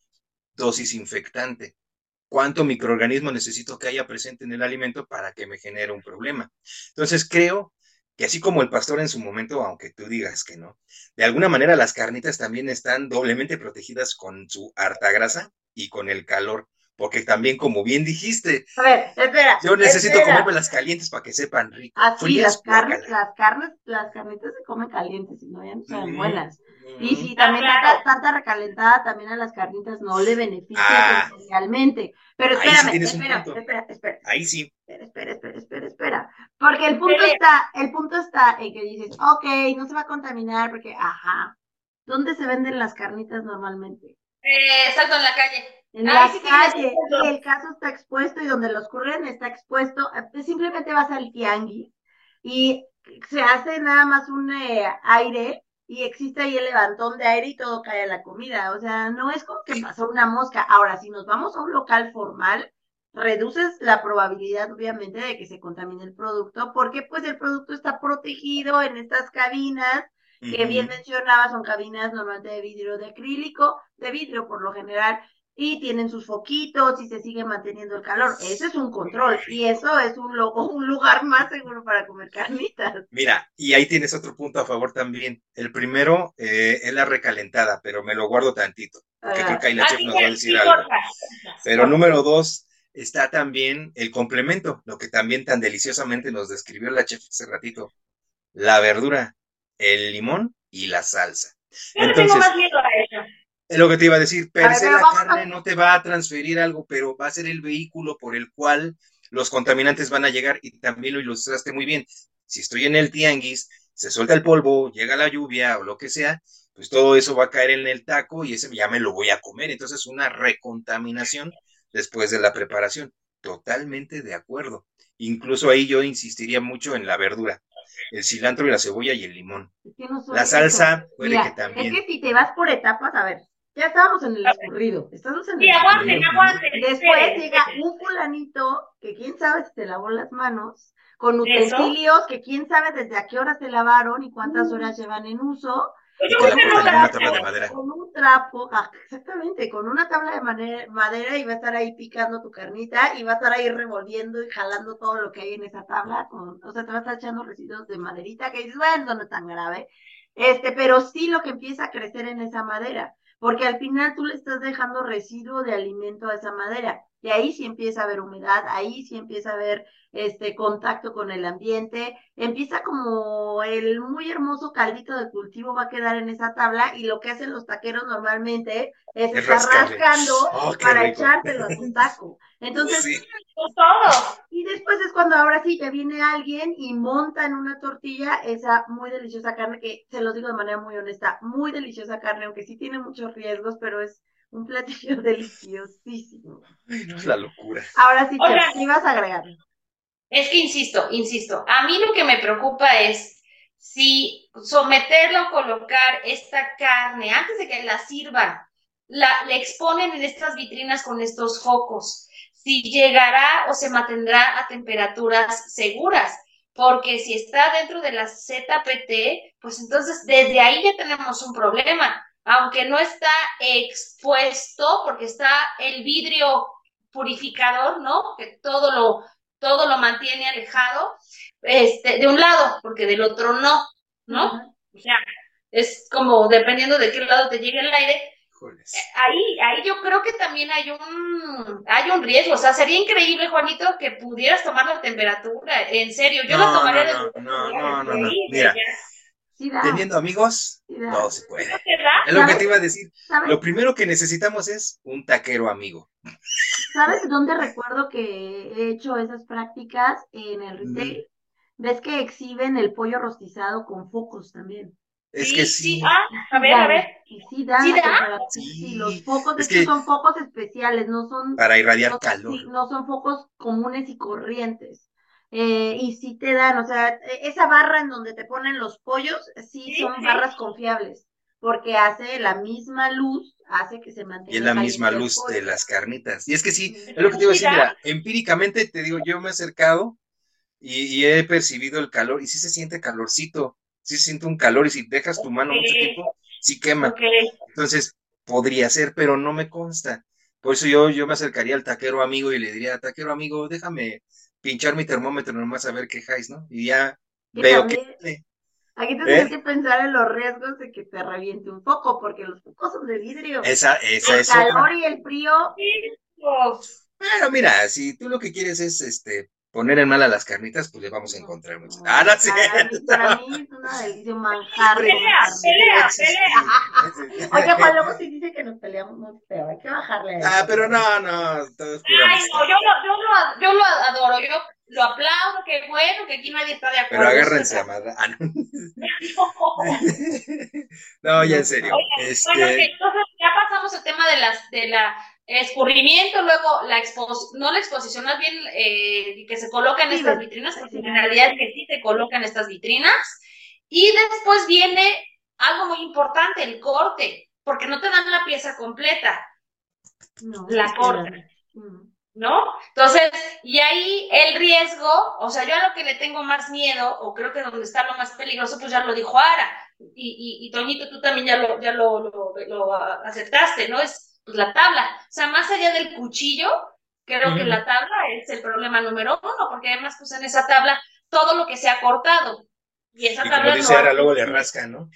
dosis infectante. ¿Cuánto microorganismo necesito que haya presente en el alimento para que me genere un problema? Entonces creo que así como el pastor en su momento, aunque tú digas que no, de alguna manera las carnitas también están doblemente protegidas con su harta grasa y con el calor porque también, como bien dijiste, a ver, espera, yo necesito comerme las calientes para que sepan ricas. Así, las carnes, las carnes, las carnitas se comen calientes, si no ya no saben buenas. Y si también tanta, recalentada también a las carnitas no le beneficia ah, realmente. Pero espérame, espera, espera, espera. Ahí sí. Espera, espera, espera, espera, Porque el punto está, el punto está en que dices, ok, no se va a contaminar porque, ajá, ¿dónde se venden las carnitas normalmente? Eh, salto en la calle. En la calle, el caso está expuesto y donde los curren está expuesto, eh, simplemente vas al tianguis y se hace nada más un eh, aire y existe ahí el levantón de aire y todo cae a la comida. O sea, no es como que pasó una mosca. Ahora, si nos vamos a un local formal, reduces la probabilidad, obviamente, de que se contamine el producto, porque pues el producto está protegido en estas cabinas que bien mencionaba, son cabinas normalmente de vidrio de acrílico, de vidrio por lo general, y tienen sus foquitos y se sigue manteniendo el calor. Ese es un control y eso es un, un lugar más seguro para comer carnitas. Mira, y ahí tienes otro punto a favor también. El primero eh, es la recalentada, pero me lo guardo tantito, porque creo que ahí la chef nos va a decir algo. Pero número dos, está también el complemento, lo que también tan deliciosamente nos describió la chef hace ratito, la verdura, el limón y la salsa. Yo tengo más miedo a eso. Es lo que te iba a decir, per la carne no te va a transferir algo, pero va a ser el vehículo por el cual los contaminantes van a llegar y también lo ilustraste muy bien. Si estoy en el tianguis, se suelta el polvo, llega la lluvia o lo que sea, pues todo eso va a caer en el taco y ese ya me lo voy a comer. Entonces, una recontaminación después de la preparación. Totalmente de acuerdo. Incluso ahí yo insistiría mucho en la verdura el cilantro y la cebolla y el limón. la salsa puede que también. Es que si te vas por etapas, a ver, ya estábamos en el escurrido. Estamos en el sí, aguanten, aguanten. Después llega un fulanito que quién sabe si te lavó las manos, con utensilios que quién sabe desde a qué hora se lavaron y cuántas horas llevan en uso. Con un trapo, ah, exactamente, con una tabla de madera y va a estar ahí picando tu carnita y va a estar ahí revolviendo y jalando todo lo que hay en esa tabla. o sea, te va a estar echando residuos de maderita que dices, bueno, no es tan grave. Este, pero sí lo que empieza a crecer en esa madera porque al final tú le estás dejando residuo de alimento a esa madera. Y ahí sí empieza a haber humedad, ahí sí empieza a haber este contacto con el ambiente, empieza como el muy hermoso caldito de cultivo va a quedar en esa tabla y lo que hacen los taqueros normalmente es estar rascando oh, para echártelo a tu taco. Entonces, y después es cuando ahora sí ya viene alguien y monta en una tortilla esa muy deliciosa carne que, se los digo de manera muy honesta, muy deliciosa carne, aunque sí tiene muchos riesgos, pero es un platillo deliciosísimo. es la locura. Ahora sí, ¿qué ibas a agregar? Es que insisto, insisto, a mí lo que me preocupa es si someterlo, colocar esta carne antes de que la sirvan, la, la exponen en estas vitrinas con estos focos, si llegará o se mantendrá a temperaturas seguras, porque si está dentro de la ZPT, pues entonces desde ahí ya tenemos un problema, aunque no está expuesto, porque está el vidrio purificador, ¿no? Que todo lo todo lo mantiene alejado, este, de un lado, porque del otro no, ¿no? O sea, es como dependiendo de qué lado te llegue el aire, ahí, ahí yo creo que también hay un, hay un riesgo. O sea, sería increíble, Juanito, que pudieras tomar la temperatura. En serio, yo lo tomaría no, de. No, no, no, no, Mira, teniendo amigos, no se puede. es lo que te iba a decir. Lo primero que necesitamos es un taquero amigo. ¿Sabes dónde recuerdo que he hecho esas prácticas? En el retail. ¿Ves que exhiben el pollo rostizado con focos también? Es que sí. Ah, a ver, a ver. sí da. Sí, los focos es que son focos especiales, no son. Para irradiar calor. no son focos comunes y corrientes. Eh, y sí te dan, o sea, e, esa barra en donde te ponen los pollos, sí, son barras confiables, porque hace la misma luz, hace que se mantenga. Y es la misma luz de las carnitas. Y es que sí, es lo que te iba a decir, mira, empíricamente te digo, yo me he acercado y, he percibido el calor, y sí se siente calorcito sí se siente un calor y si dejas tu mano mucho tiempo, sí quema. Entonces, podría ser, pero no me consta. Por eso yo, yo me acercaría al taquero amigo y le diría, taquero amigo, déjame pinchar mi termómetro nomás a ver qué jais, ¿no? Y ya veo que... Aquí te tienes ¿Eh? que pensar en los riesgos de que te reviente un poco, porque los focos son de vidrio. Esa, esa el calor y el frío. Bueno, mira, si tú lo que quieres es este poner en mal a las carnitas, pues le vamos a encontrar muchas. Ah, no sé. Para mí es una delicia manjar. Pelea, pelea, pelea. Oye, Juan, luego si dice que nos peleamos, no pero hay que bajarle. Ah, pero no, no, todo es Ay, no, yo lo, yo, lo, yo lo adoro, yo lo aplaudo, qué bueno, que aquí nadie está de acuerdo. Pero agárrense, amada. Ah, no. no, ya en serio. Oye, este... Bueno, okay, entonces ya pasamos el tema de las, de la escurrimiento, luego la exposición, no la exposición, más bien eh, que se colocan estas vitrinas, porque en realidad es que sí se colocan estas vitrinas. Y después viene algo muy importante, el corte, porque no te dan la pieza completa, no, la corte mm. ¿No? Entonces, y ahí el riesgo, o sea, yo a lo que le tengo más miedo, o creo que donde está lo más peligroso, pues ya lo dijo Ara, y, y, y Toñito, tú también ya lo, ya lo, lo, lo aceptaste, ¿no? Es pues, la tabla. O sea, más allá del cuchillo, creo que la tabla es el problema número uno, porque además, pues en esa tabla todo lo que se ha cortado. Y esa tabla. Como dice ahora, luego le rasca, ¿no?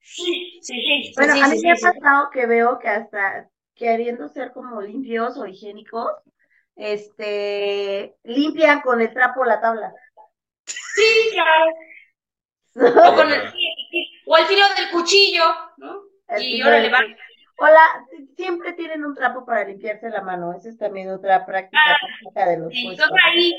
Sí, sí, sí. Bueno, a mí me ha pasado que veo que hasta queriendo ser como limpios o higiénicos, este, limpian con el trapo la tabla. Sí, claro. o, con el, o el filo del cuchillo, ¿no? y ahora le va Hola, siempre tienen un trapo para limpiarse la mano. Esa es también otra práctica ah, de los Entonces ahí,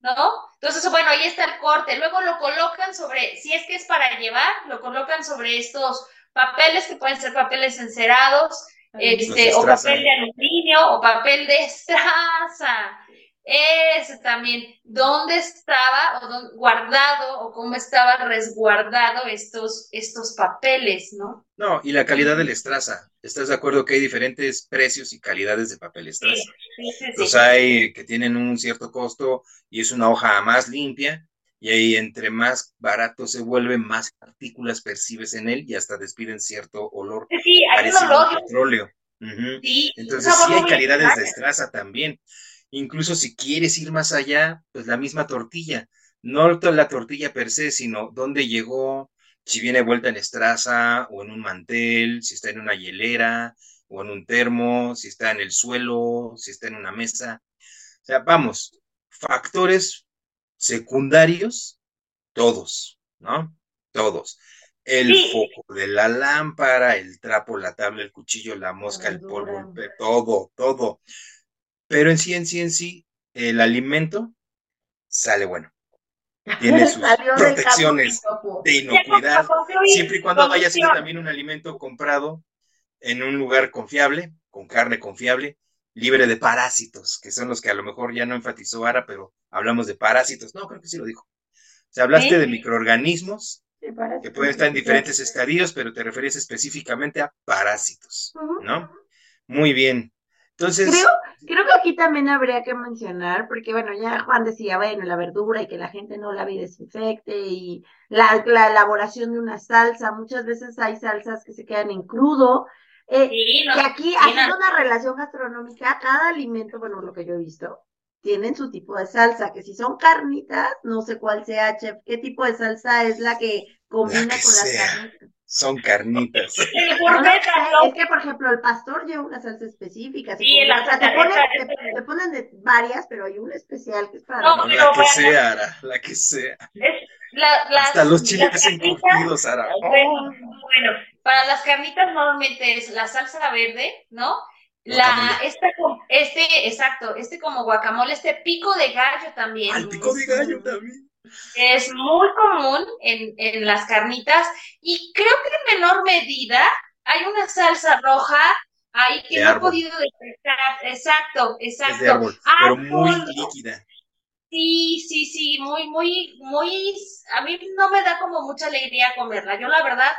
¿no? Entonces, bueno, ahí está el corte. Luego lo colocan sobre, si es que es para llevar, lo colocan sobre estos papeles que pueden ser papeles encerados, este, o papel de aluminio, o papel de estraza. Ese también, dónde estaba o guardado o cómo estaba resguardado estos, estos papeles, ¿no? No, y la calidad de la estraza. ¿Estás de acuerdo que hay diferentes precios y calidades de papel estraza? Sí, sí, Los hay que tienen un cierto costo y es una hoja más limpia, y ahí entre más barato se vuelve, más partículas percibes en él y hasta despiden cierto olor. Sí, hay un olor. Petróleo. Entonces sí hay calidades de estraza también. Incluso si quieres ir más allá, pues la misma tortilla. No la tortilla per se, sino dónde llegó, si viene vuelta en estraza o en un mantel, si está en una hielera o en un termo, si está en el suelo, si está en una mesa. O sea, vamos, factores secundarios, todos, ¿no? Todos. El foco de la lámpara, el trapo, la tabla, el cuchillo, la mosca, el polvo, todo, todo. Pero en sí, en sí, en sí, el alimento sale bueno. Tiene sus protecciones de inocuidad, siempre y cuando haya sido también un alimento comprado en un lugar confiable, con carne confiable, libre de parásitos, que son los que a lo mejor ya no enfatizó Ara, pero hablamos de parásitos. No, creo que sí lo dijo. O sea, hablaste de microorganismos que pueden estar en diferentes estadios, pero te refieres específicamente a parásitos, ¿no? Muy bien. Entonces. Creo, creo que aquí también habría que mencionar, porque bueno, ya Juan decía, bueno, la verdura y que la gente no la desinfecte y la, la elaboración de una salsa, muchas veces hay salsas que se quedan en crudo. Eh, y aquí, haciendo una relación gastronómica, cada alimento, bueno, lo que yo he visto, tienen su tipo de salsa, que si son carnitas, no sé cuál sea, chef, qué tipo de salsa es la que combina con las carnitas. Son carnitas. Es que, por ejemplo, el pastor lleva una salsa específica. Sí, la salsa. Te ponen, te, ponen de varias, pero hay una especial que es para... No, la que sea, la que sea. Hasta los chiles encurtidos, Ara. Bueno, para las carnitas normalmente es la salsa verde, ¿no? La, este, este, exacto, este como guacamole, este pico de gallo también. el pico de gallo también. Es muy común en, en las carnitas y creo que en menor medida hay una salsa roja ahí que no he podido detectar. Exacto, exacto. pero muy líquida. Sí, sí, sí, muy, muy, muy, a mí no me da como mucha alegría comerla. Yo la verdad,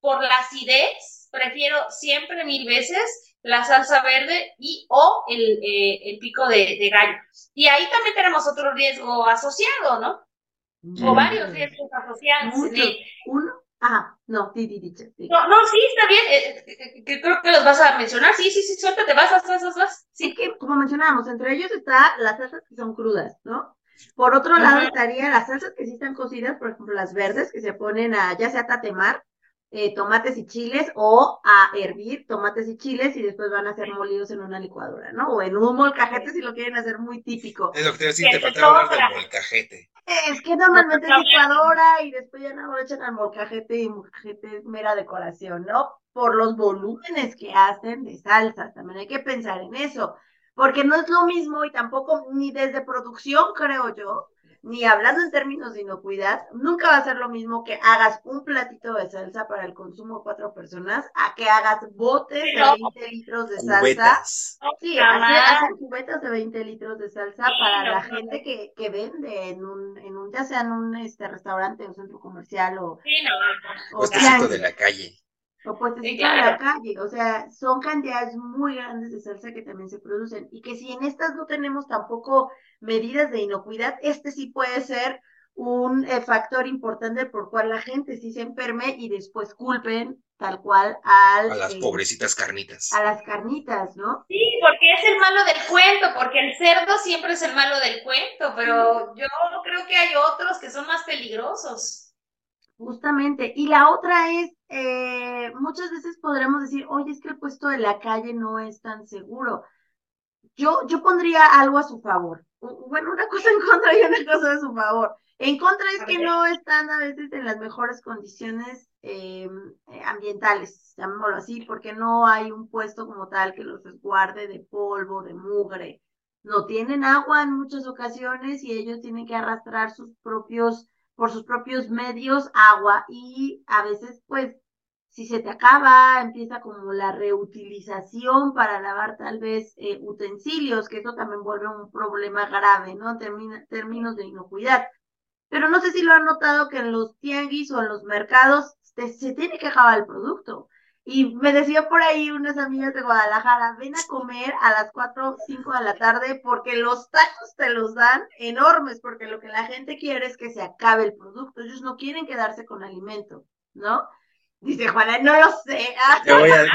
por la acidez, prefiero siempre mil veces la salsa verde y o el, eh, el pico de, de, gallo. Y ahí también tenemos otro riesgo asociado, ¿no? O varios riesgos asociados. Uno, ah, no, di, di, di, No, no, sí, está bien. Eh, eh, que creo que los vas a mencionar. Sí, sí, sí, suéltate, vas, vas, vas, vas. Sí, que como mencionábamos, entre ellos está las salsas que son crudas, ¿no? Por otro lado estaría las salsas que sí están cocidas, por ejemplo, las verdes que se ponen a, ya sea tatemar, eh, tomates y chiles o a hervir tomates y chiles y después van a ser molidos en una licuadora, ¿no? O en un molcajete si lo quieren hacer muy típico. Es lo que te decía, te faltaba hablar del molcajete. Es que normalmente es licuadora y después ya no lo echan al molcajete y molcajete es mera decoración, ¿no? Por los volúmenes que hacen de salsas, también hay que pensar en eso, porque no es lo mismo y tampoco ni desde producción, creo yo, ni hablando en términos de inocuidad, nunca va a ser lo mismo que hagas un platito de salsa para el consumo de cuatro personas a que hagas botes de 20 litros de salsa. Sí, hacen cubetas de 20 litros de salsa para la gente que, que vende en un, en un, ya sea en un este, restaurante o centro comercial o, o, de la calle. O pues sí, la calle, o sea, son cantidades muy grandes de salsa que también se producen y que si en estas no tenemos tampoco medidas de inocuidad, este sí puede ser un eh, factor importante por cual la gente sí se enferme y después culpen tal cual al, a las eh, pobrecitas carnitas. A las carnitas, ¿no? Sí, porque es el malo del cuento, porque el cerdo siempre es el malo del cuento, pero yo creo que hay otros que son más peligrosos. Justamente. Y la otra es, eh, muchas veces podremos decir, oye, es que el puesto de la calle no es tan seguro. Yo, yo pondría algo a su favor. Bueno, una cosa en contra y una cosa a su favor. En contra es que no están a veces en las mejores condiciones eh, ambientales, llamémoslo así, porque no hay un puesto como tal que los resguarde de polvo, de mugre. No tienen agua en muchas ocasiones y ellos tienen que arrastrar sus propios por sus propios medios agua y a veces pues si se te acaba empieza como la reutilización para lavar tal vez eh, utensilios, que eso también vuelve un problema grave, ¿no? En términos de inocuidad. Pero no sé si lo han notado que en los tianguis o en los mercados se tiene que acabar el producto. Y me decía por ahí unas amigas de Guadalajara, ven a comer a las 4 o 5 de la tarde porque los tacos te los dan enormes, porque lo que la gente quiere es que se acabe el producto. Ellos no quieren quedarse con alimento, ¿no? Dice Juana, no lo sé.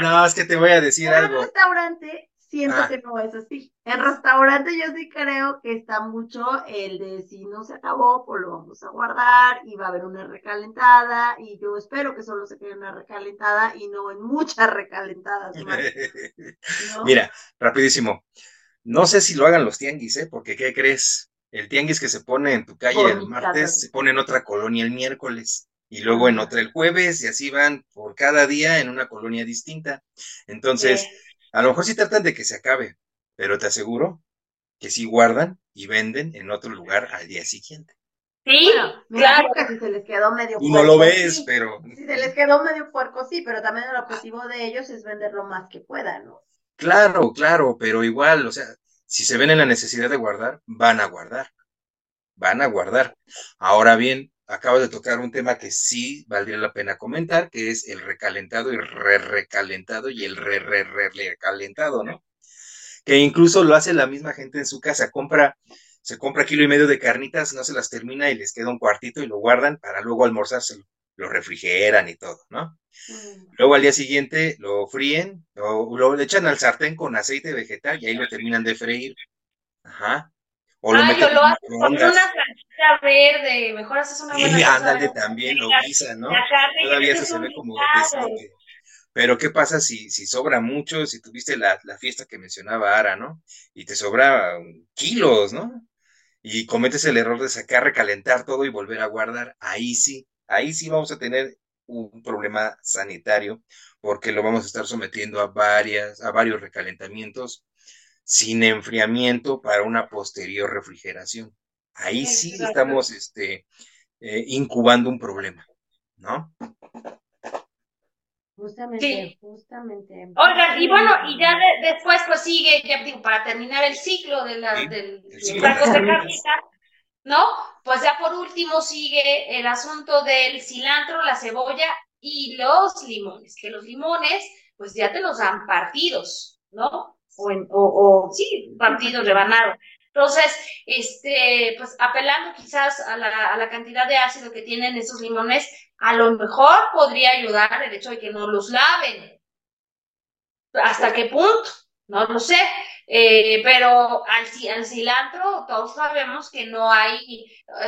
no, es que te voy a decir algo. En restaurante siento ah. que no es así. En restaurante yo sí creo que está mucho el de si no se acabó, pues lo vamos a guardar y va a haber una recalentada y yo espero que solo se quede una recalentada y no en muchas recalentadas Mira, rapidísimo. No sé si lo hagan los tianguis, ¿eh? Porque ¿qué crees? El tianguis que se pone en tu calle el martes se pone en otra colonia el miércoles y luego en otra el jueves y así van por cada día en una colonia distinta. Entonces, a lo mejor sí tratan de que se acabe, pero te aseguro que sí guardan y venden en otro lugar al día siguiente. Sí, claro. que si se les quedó medio Tú no lo ves, pero... Si se les quedó medio puerco, sí, pero también el objetivo de ellos es vender lo más que puedan, ¿no? Claro, claro, pero igual, o sea, si se ven en la necesidad de guardar, van a guardar. Van a guardar. Ahora bien, acabo de tocar un tema que sí valdría la pena comentar, que es el recalentado y re-recalentado y el re-re-recalentado, ¿no? Que incluso lo hace la misma gente en su casa, compra, se compra kilo y medio de carnitas, no se las termina y les queda un cuartito y lo guardan para luego almorzárselo, lo refrigeran y todo, ¿no? Mm. Luego al día siguiente lo fríen, o lo echan al sartén con aceite vegetal y ahí lo terminan de freír. Ajá. O lo Ah, metes yo lo haces con una salsita verde, mejor haces una buena Y salsa ándale también, lo guisa, ¿no? La carne y Todavía eso se ve como decente. Pero ¿qué pasa si, si sobra mucho? Si tuviste la, la fiesta que mencionaba Ara, ¿no? Y te sobra kilos, ¿no? Y cometes el error de sacar, recalentar todo y volver a guardar. Ahí sí, ahí sí vamos a tener un problema sanitario porque lo vamos a estar sometiendo a varias, a varios recalentamientos sin enfriamiento para una posterior refrigeración. Ahí sí Exacto. estamos este, eh, incubando un problema, ¿no? Justamente, Sí. justamente. Oigan, y bueno, y ya de- después pues sigue, ya digo, para terminar el ciclo de la, Sí, del, el de de carnita, ¿no? Pues ya por último sigue el asunto del cilantro, la cebolla y los limones, que los limones pues ya te los dan partidos, ¿no? O, en- o, o sí, partidos, rebanados. Entonces, este, pues apelando quizás a la, a la cantidad de ácido que tienen esos limones, a lo mejor podría ayudar el hecho de que no los laven. ¿Hasta qué punto? No lo sé. Eh, pero al, al cilantro todos sabemos que no hay,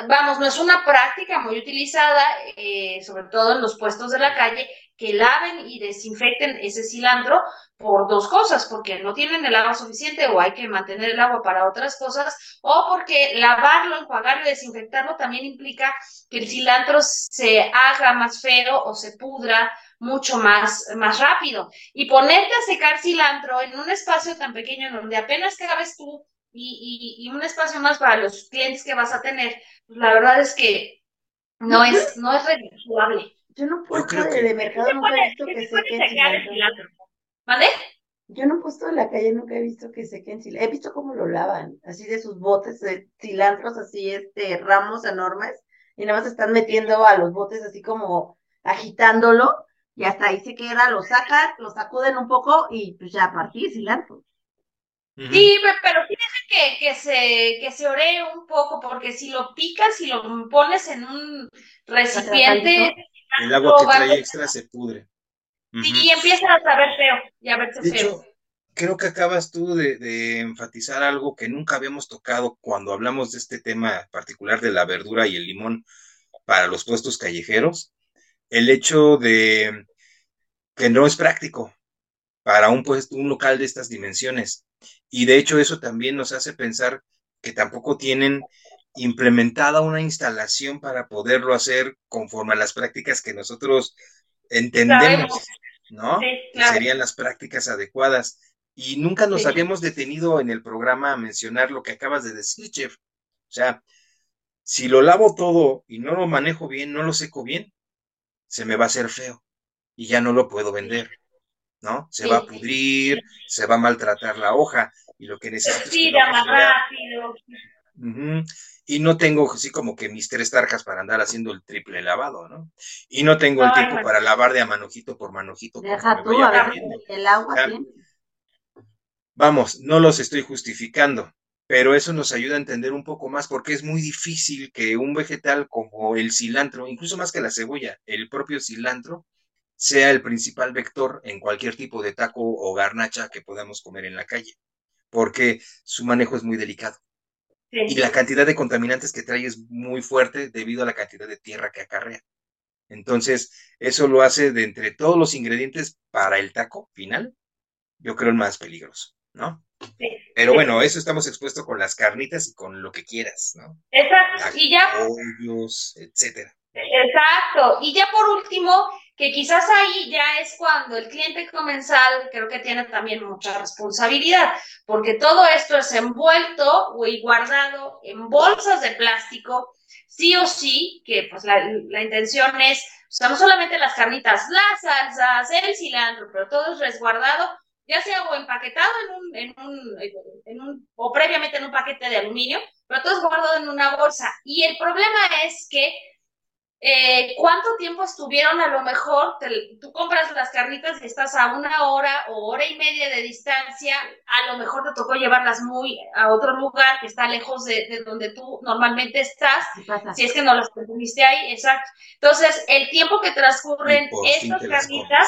vamos, no es una práctica muy utilizada, eh, sobre todo en los puestos de la calle, que laven y desinfecten ese cilantro por dos cosas, porque no tienen el agua suficiente o hay que mantener el agua para otras cosas, o porque lavarlo, enjuagarlo y desinfectarlo también implica que el cilantro se haga más feo o se pudra mucho más, más rápido. Y ponerte a secar cilantro en un espacio tan pequeño donde apenas cabes tú y, y, y un espacio más para los clientes que vas a tener, pues la verdad es que no es, no es. Yo no puesto creo de, que- de mercado ¿Qué se nunca he visto que sequen cilantro. ¿Vale? Yo no he puesto en la calle, nunca he visto que sequen cilantro. He visto cómo lo lavan, así de sus botes de cilantros, así, este, ramos enormes, y nada más están metiendo a los botes así como agitándolo, y hasta ahí se queda, lo sacan, lo sacuden un poco, y pues ya partí cilantro. Sí, pe- pero deja que, que se, que se oree un poco, porque si lo picas, si lo pones en un recipiente, El agua que trae extra se pudre. Ujú. sí, empieza a saber feo y a verse De feo. hecho, creo que acabas tú de, de enfatizar algo que nunca habíamos tocado cuando hablamos de este tema particular de la verdura y el limón para los puestos callejeros. El hecho de que no es práctico para un puesto, un local de estas dimensiones. Y de hecho eso también nos hace pensar que tampoco tienen implementada una instalación para poderlo hacer conforme a las prácticas que nosotros entendemos. ¿no? Sí, que claro. serían las prácticas adecuadas. Y nunca nos Sí. habíamos detenido en el programa a mencionar lo que acabas de decir, Chef. O sea, si lo lavo todo y no lo manejo bien, no lo seco bien, se me va a hacer feo y ya no lo puedo vender, ¿no? Se va a pudrir, se va a maltratar la hoja y lo que necesito es que más se Y no tengo así como que mis tres tarjas para andar haciendo el triple lavado, ¿no? Y no tengo el tiempo para lavar de a manojito por manojito Deja tú, a ver, el agua Ah. tiene. Vamos, no los estoy justificando, pero eso nos ayuda a entender un poco más porque es muy difícil que un vegetal como el cilantro, incluso más que la cebolla, el propio cilantro, sea el principal vector en cualquier tipo de taco o garnacha que podamos comer en la calle, porque su manejo es muy delicado. Y la cantidad de contaminantes que trae es muy fuerte debido a la cantidad de tierra que acarrea. Entonces, eso lo hace de entre todos los ingredientes para el taco final, yo creo el más peligroso, ¿no? Sí. Pero bueno, eso estamos expuestos con las carnitas y con lo que quieras, ¿no? Exacto. Y ya Pollos, etcétera. Exacto. Y ya por último, que quizás ahí ya es cuando el cliente comensal creo que tiene también mucha responsabilidad, porque todo esto es envuelto y guardado en bolsas de plástico, sí o sí, que pues la, la intención es, o sea, no solamente las carnitas, las salsas, el cilantro, pero todo es resguardado, ya sea o empaquetado un, en un, en un, o previamente en un paquete de aluminio, pero todo es guardado en una bolsa. Y el problema es que eh, ¿cuánto tiempo estuvieron? A lo mejor te- tú compras las carnitas y estás a una hora o hora y media de distancia, a lo mejor te tocó llevarlas muy a otro lugar que está lejos de, de donde tú normalmente estás, si es que no las consumiste ahí, exacto. Entonces, el tiempo que transcurren estas carnitas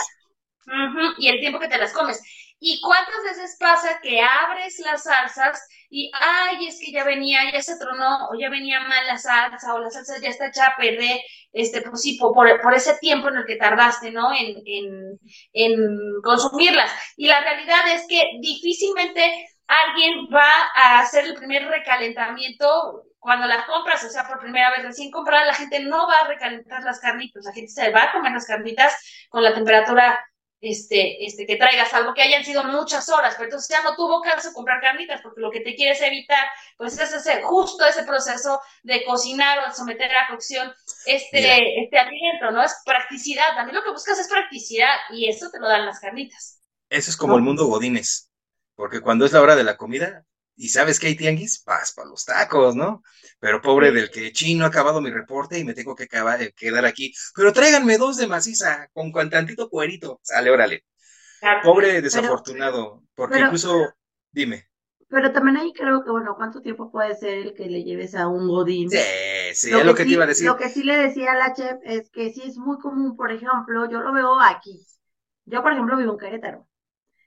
y el tiempo que te las comes. ¿Y cuántas veces pasa que abres las salsas y, ay, es que ya venía, ya se tronó, o ya venía mal la salsa, o la salsa ya está hecha a perder, este, pues por, por ese tiempo en el que tardaste, ¿no? En, en, en consumirlas. Y la realidad es que difícilmente alguien va a hacer el primer recalentamiento cuando las compras, o sea, por primera vez recién comprada, la gente no va a recalentar las carnitas, la gente se va a comer las carnitas con la temperatura este, este, que traiga, salvo que hayan sido muchas horas, pero entonces ya no tuvo caso comprar carnitas, porque lo que te quieres evitar, pues es hacer justo ese proceso de cocinar o de someter a cocción este, este alimento, ¿no? Es practicidad, también lo que buscas es practicidad, y eso te lo dan las carnitas. Eso es como el mundo godines, porque cuando es la hora de la comida, y sabes que hay tianguis, vas para los tacos, ¿no? Pero pobre del que chino ha acabado mi reporte y me tengo que eh, quedar aquí. Pero tráiganme dos de maciza con tantito cuerito. Sale, órale. Pobre desafortunado, porque incluso, dime. Pero también ahí creo que, bueno, ¿cuánto tiempo puede ser el que le lleves a un godín? Sí, sí, es lo que te iba a decir. Lo que sí le decía a la chef es que sí es muy común, por ejemplo, yo lo veo aquí. Yo, por ejemplo, vivo en Querétaro,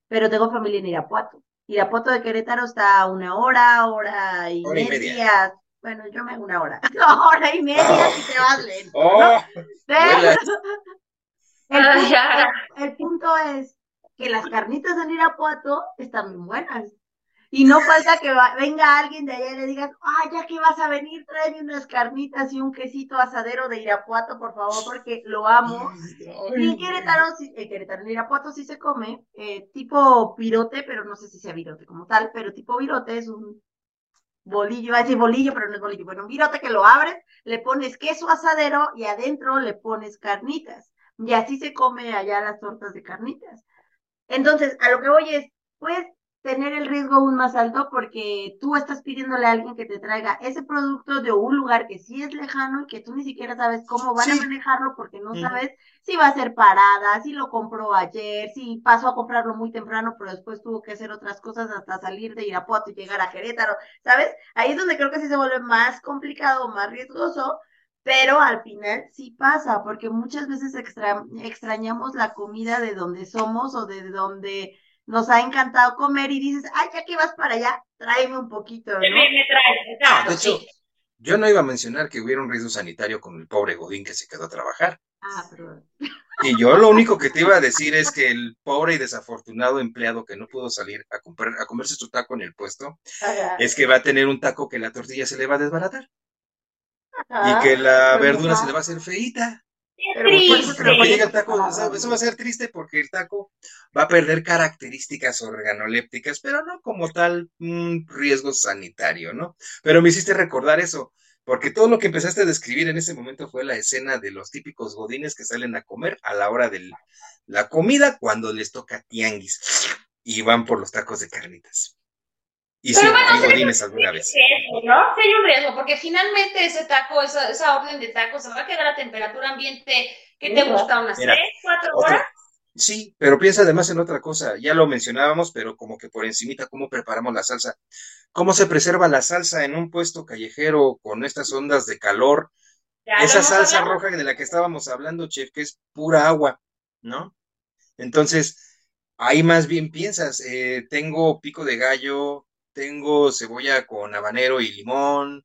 pero tengo familia en Irapuato. Irapuato de Querétaro está a una hora, hora y, media. Bueno, yo me hago una hora. hora y media si te vas lento. Oh, el, punto, es que las carnitas en Irapuato están muy buenas. Y no falta que venga alguien de allá y le digas, ah, ya que vas a venir, tráeme unas carnitas y un quesito asadero de Irapuato, por favor, porque lo amo. Y en Querétaro, en Querétaro, en Irapuato sí se come, eh, tipo pirote, pero no sé si sea virote como tal, pero tipo virote es un bolillo, va a decir bolillo, pero no es bolillo. Bueno, un virote que lo abres, le pones queso asadero y adentro le pones carnitas. Y así se come allá las tortas de carnitas. Entonces, a lo que voy es, pues tener el riesgo aún más alto porque tú estás pidiéndole a alguien que te traiga ese producto de un lugar que sí es lejano y que tú ni siquiera sabes cómo van a manejarlo porque no sabes si va a ser parada, si lo compró ayer, si pasó a comprarlo muy temprano, pero después tuvo que hacer otras cosas hasta salir de Irapuato y llegar a Querétaro, ¿sabes? Ahí es donde creo que sí se vuelve más complicado, más riesgoso, pero al final sí pasa, porque muchas veces extrañamos la comida de donde somos o de donde nos ha encantado comer y dices, ay, ya que vas para allá, tráeme un poquito. ¿no? Me, trae, de hecho, yo no iba a mencionar que hubiera un riesgo sanitario con el pobre Godín que se quedó a trabajar. Ah. Y yo lo único que te iba a decir es que el pobre y desafortunado empleado que no pudo salir a, comprar, a comerse su taco en el puesto, es que va a tener un taco que la tortilla se le va a desbaratar. y que la verdura se le va a hacer feita. Pero llega el taco, eso va a ser triste porque el taco va a perder características organolépticas, pero no como tal un riesgo sanitario, ¿no? Pero me hiciste recordar eso, porque todo lo que empezaste a describir en ese momento fue la escena de los típicos godines que salen a comer a la hora de la comida cuando les toca tianguis y van por los tacos de carnitas. Y si bueno, godines alguna vez. ¿no? Sí hay un riesgo, porque finalmente ese taco, esa, esa orden de tacos se va a quedar a temperatura ambiente ¿Qué te gusta? ¿Unas tres, cuatro horas? Sí, pero piensa además en otra cosa. Ya lo mencionábamos, pero como que por encimita, ¿cómo preparamos la salsa? ¿Cómo se preserva la salsa en un puesto callejero con estas ondas de calor? Esa salsa roja de la que estábamos hablando, chef, que es pura agua, ¿no? Entonces, ahí más bien piensas, eh, tengo pico de gallo, tengo cebolla con habanero y limón,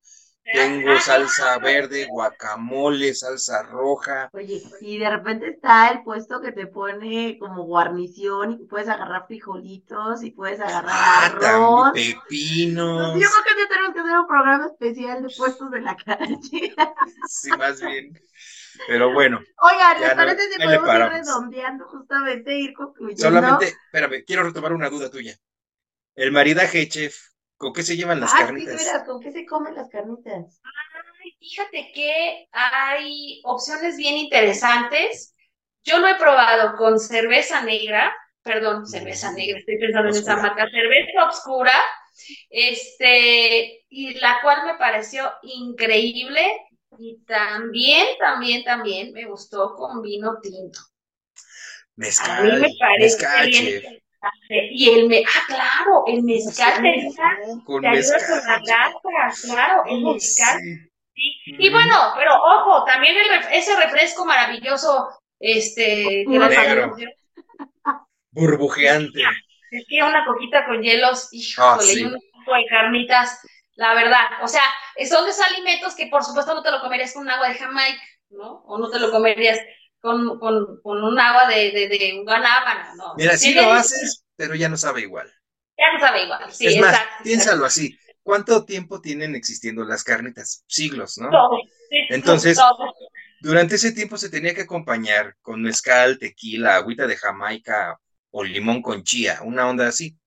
tengo salsa verde, guacamole, salsa roja. Oye, y de repente está el puesto que te pone como guarnición y puedes agarrar frijolitos y puedes agarrar ah, arroz. pepinos. Yo creo que ya tenemos que hacer un programa especial de puestos de la calle. sí, más bien. Pero bueno. Oigan, ¿les parece si podemos ir redondeando justamente, ir concluyendo? Solamente, espérame, quiero retomar una duda tuya. El maridaje, chef, ¿Con qué se llevan las carnitas? Sí, ¿con qué se comen las carnitas? Ay, fíjate que hay opciones bien interesantes. Yo lo he probado con cerveza negra, perdón, cerveza negra, estoy pensando en esa marca, cerveza oscura, este, y la cual me pareció increíble y también, también, también me gustó con vino tinto. Mezcal, A mí me parece y el me, ah, claro, el mezcal te, con te ayuda con la gasta, claro, el mezcal. Sí. Y bueno, pero ojo, también el, ese refresco maravilloso, este, Negro. burbujeante. Es que una coquita con hielos, híjole, ah, y un poco de carnitas, la verdad. O sea, son esos alimentos que por supuesto no te lo comerías con un agua de Jamaica, ¿no? O no te lo comerías con, con, con un agua de, de, de guanábana, ¿no? Mira, sí lo haces, pero ya no sabe igual. Ya no sabe igual, sí, es más, piénsalo así. ¿Cuánto tiempo tienen existiendo las carnitas? Siglos, ¿no? Entonces, durante ese tiempo se tenía que acompañar con mezcal, tequila, agüita de Jamaica o limón con chía, una onda así.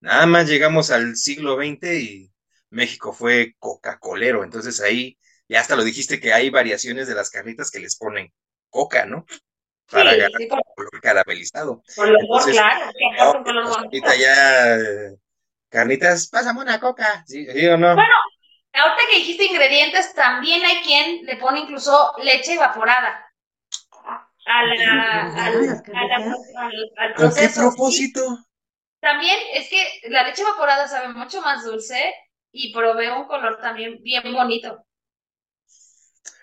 Nada más llegamos al siglo XX y México fue Coca-Colero, entonces ahí ya hasta lo dijiste que hay variaciones de las carnitas que les ponen coca, ¿no? Para ganar color caramelizado. Entonces, claro, ahorita ya carnitas, pásame una coca, ¿sí, o no? Bueno, ahorita que dijiste ingredientes, también hay quien le pone incluso leche evaporada. A la, al, ¿Con qué propósito? También es que la leche evaporada sabe mucho más dulce y provee un color también bien bonito.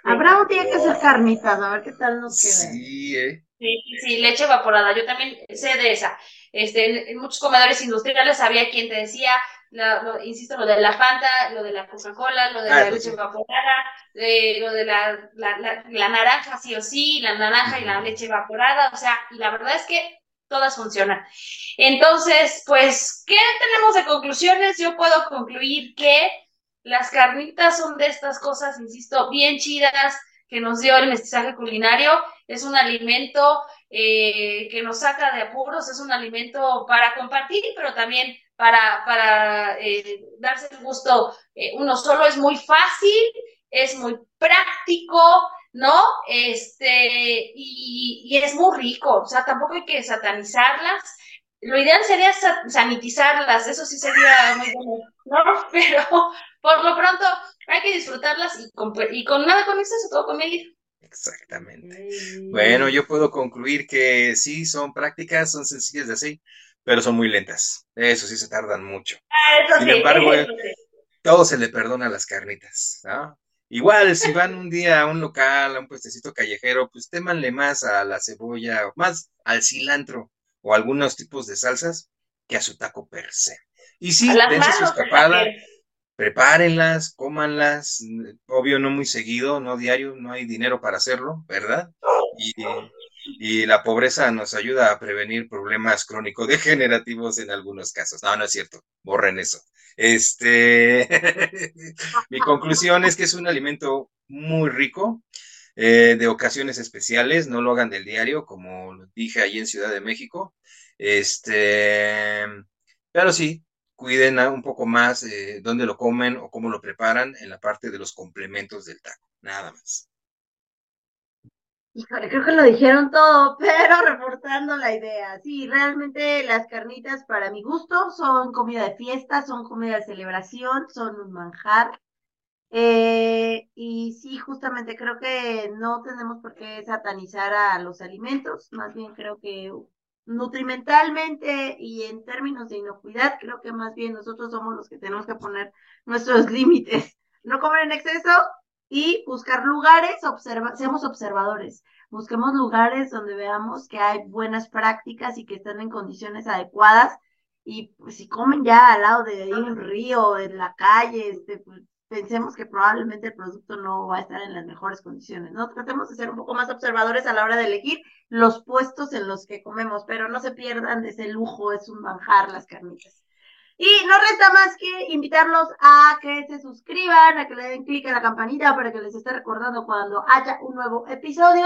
Habrá un día que hacer carnitas, a ver qué tal nos queda. Sí, ¿eh? Sí, sí, leche evaporada. Yo también sé de esa. Este, en, muchos comedores industriales había quien te decía, lo, insisto, lo de la Fanta, lo de la Coca-Cola, lo de ah, la leche evaporada, eh, lo de la, la, la, naranja sí o sí, la naranja y la leche evaporada. O sea, y la verdad es que todas funcionan. Entonces, pues, ¿qué tenemos de conclusiones? Yo puedo concluir que las carnitas son de estas cosas, insisto, bien chidas que nos dio el mestizaje culinario. Es un alimento eh, que nos saca de apuros, es un alimento para compartir, pero también para, para eh, darse el gusto. Eh, uno solo es muy fácil, es muy práctico, ¿no? Este, y, y, es muy rico, o sea, tampoco hay que satanizarlas. Lo ideal sería sanitizarlas, eso sí sería muy bueno, ¿no? Pero por lo pronto hay que disfrutarlas y con, y con nada con exceso, todo con medida. Exactamente. Bueno, yo puedo concluir que sí, son prácticas, son sencillas de hacer, pero son muy lentas. Eso sí, se tardan mucho. Ah, Sin embargo, todo se le perdona a las carnitas, ¿no? Igual, si van un día a un local, a un puestecito callejero, pues témanle más a la cebolla, más al cilantro o algunos tipos de salsas que a su taco per se. Y sí, dense su escapada, prepárenlas, cómanlas, obvio no muy seguido, no diario, no hay dinero para hacerlo, ¿verdad? Y, la pobreza nos ayuda a prevenir problemas crónico-degenerativos en algunos casos. No, no es cierto, borren eso. Este, mi conclusión es que es un alimento muy rico, eh, de ocasiones especiales, no lo hagan del diario, como dije ahí en Ciudad de México. Este, pero sí, cuiden un poco más eh, dónde lo comen o cómo lo preparan en la parte de los complementos del taco, nada más. Híjole, creo que lo dijeron todo, pero reportando la idea. Sí, realmente las carnitas para mi gusto son comida de fiesta, son comida de celebración, son un manjar. Eh, y sí, justamente creo que no tenemos por qué satanizar a los alimentos, más bien creo que nutrimentalmente y en términos de inocuidad, creo que más bien nosotros somos los que tenemos que poner nuestros límites. No comer en exceso y buscar lugares, observa seamos observadores. Busquemos lugares donde veamos que hay buenas prácticas y que están en condiciones adecuadas. Y pues, si comen ya al lado de un río, en la calle, este, pues, pensemos que probablemente el producto no va a estar en las mejores condiciones, ¿no? Tratemos de ser un poco más observadores a la hora de elegir los puestos en los que comemos, pero no se pierdan de ese lujo, es un manjar las carnitas. Y no resta más que invitarlos a que se suscriban, a que le den clic a la campanita para que les esté recordando cuando haya un nuevo episodio.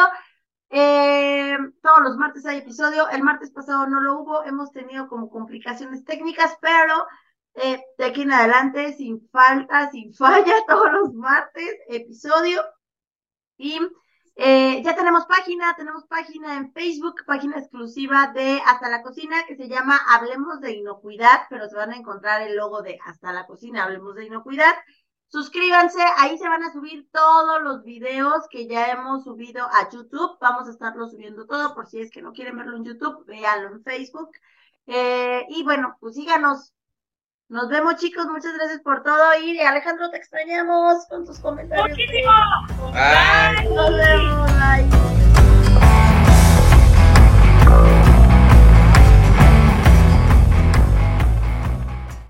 Eh, todos los martes hay episodio. El martes pasado no lo hubo, hemos tenido como complicaciones técnicas, pero eh, de aquí en adelante, sin falta, sin falla, todos los martes, episodio. Y eh, ya tenemos página, tenemos página en Facebook, página exclusiva de Hasta la Cocina, que se llama Hablemos de Inocuidad, pero se van a encontrar el logo de Hasta la Cocina, Hablemos de Inocuidad. Suscríbanse, ahí se van a subir todos los videos que ya hemos subido a YouTube. Vamos a estarlo subiendo todo, por si es que no quieren verlo en YouTube, véanlo en Facebook. Eh, y bueno, pues síganos nos vemos chicos, muchas gracias por todo y Alejandro te extrañamos con tus comentarios. Muchísimo. Bye. Nos vemos. Bye.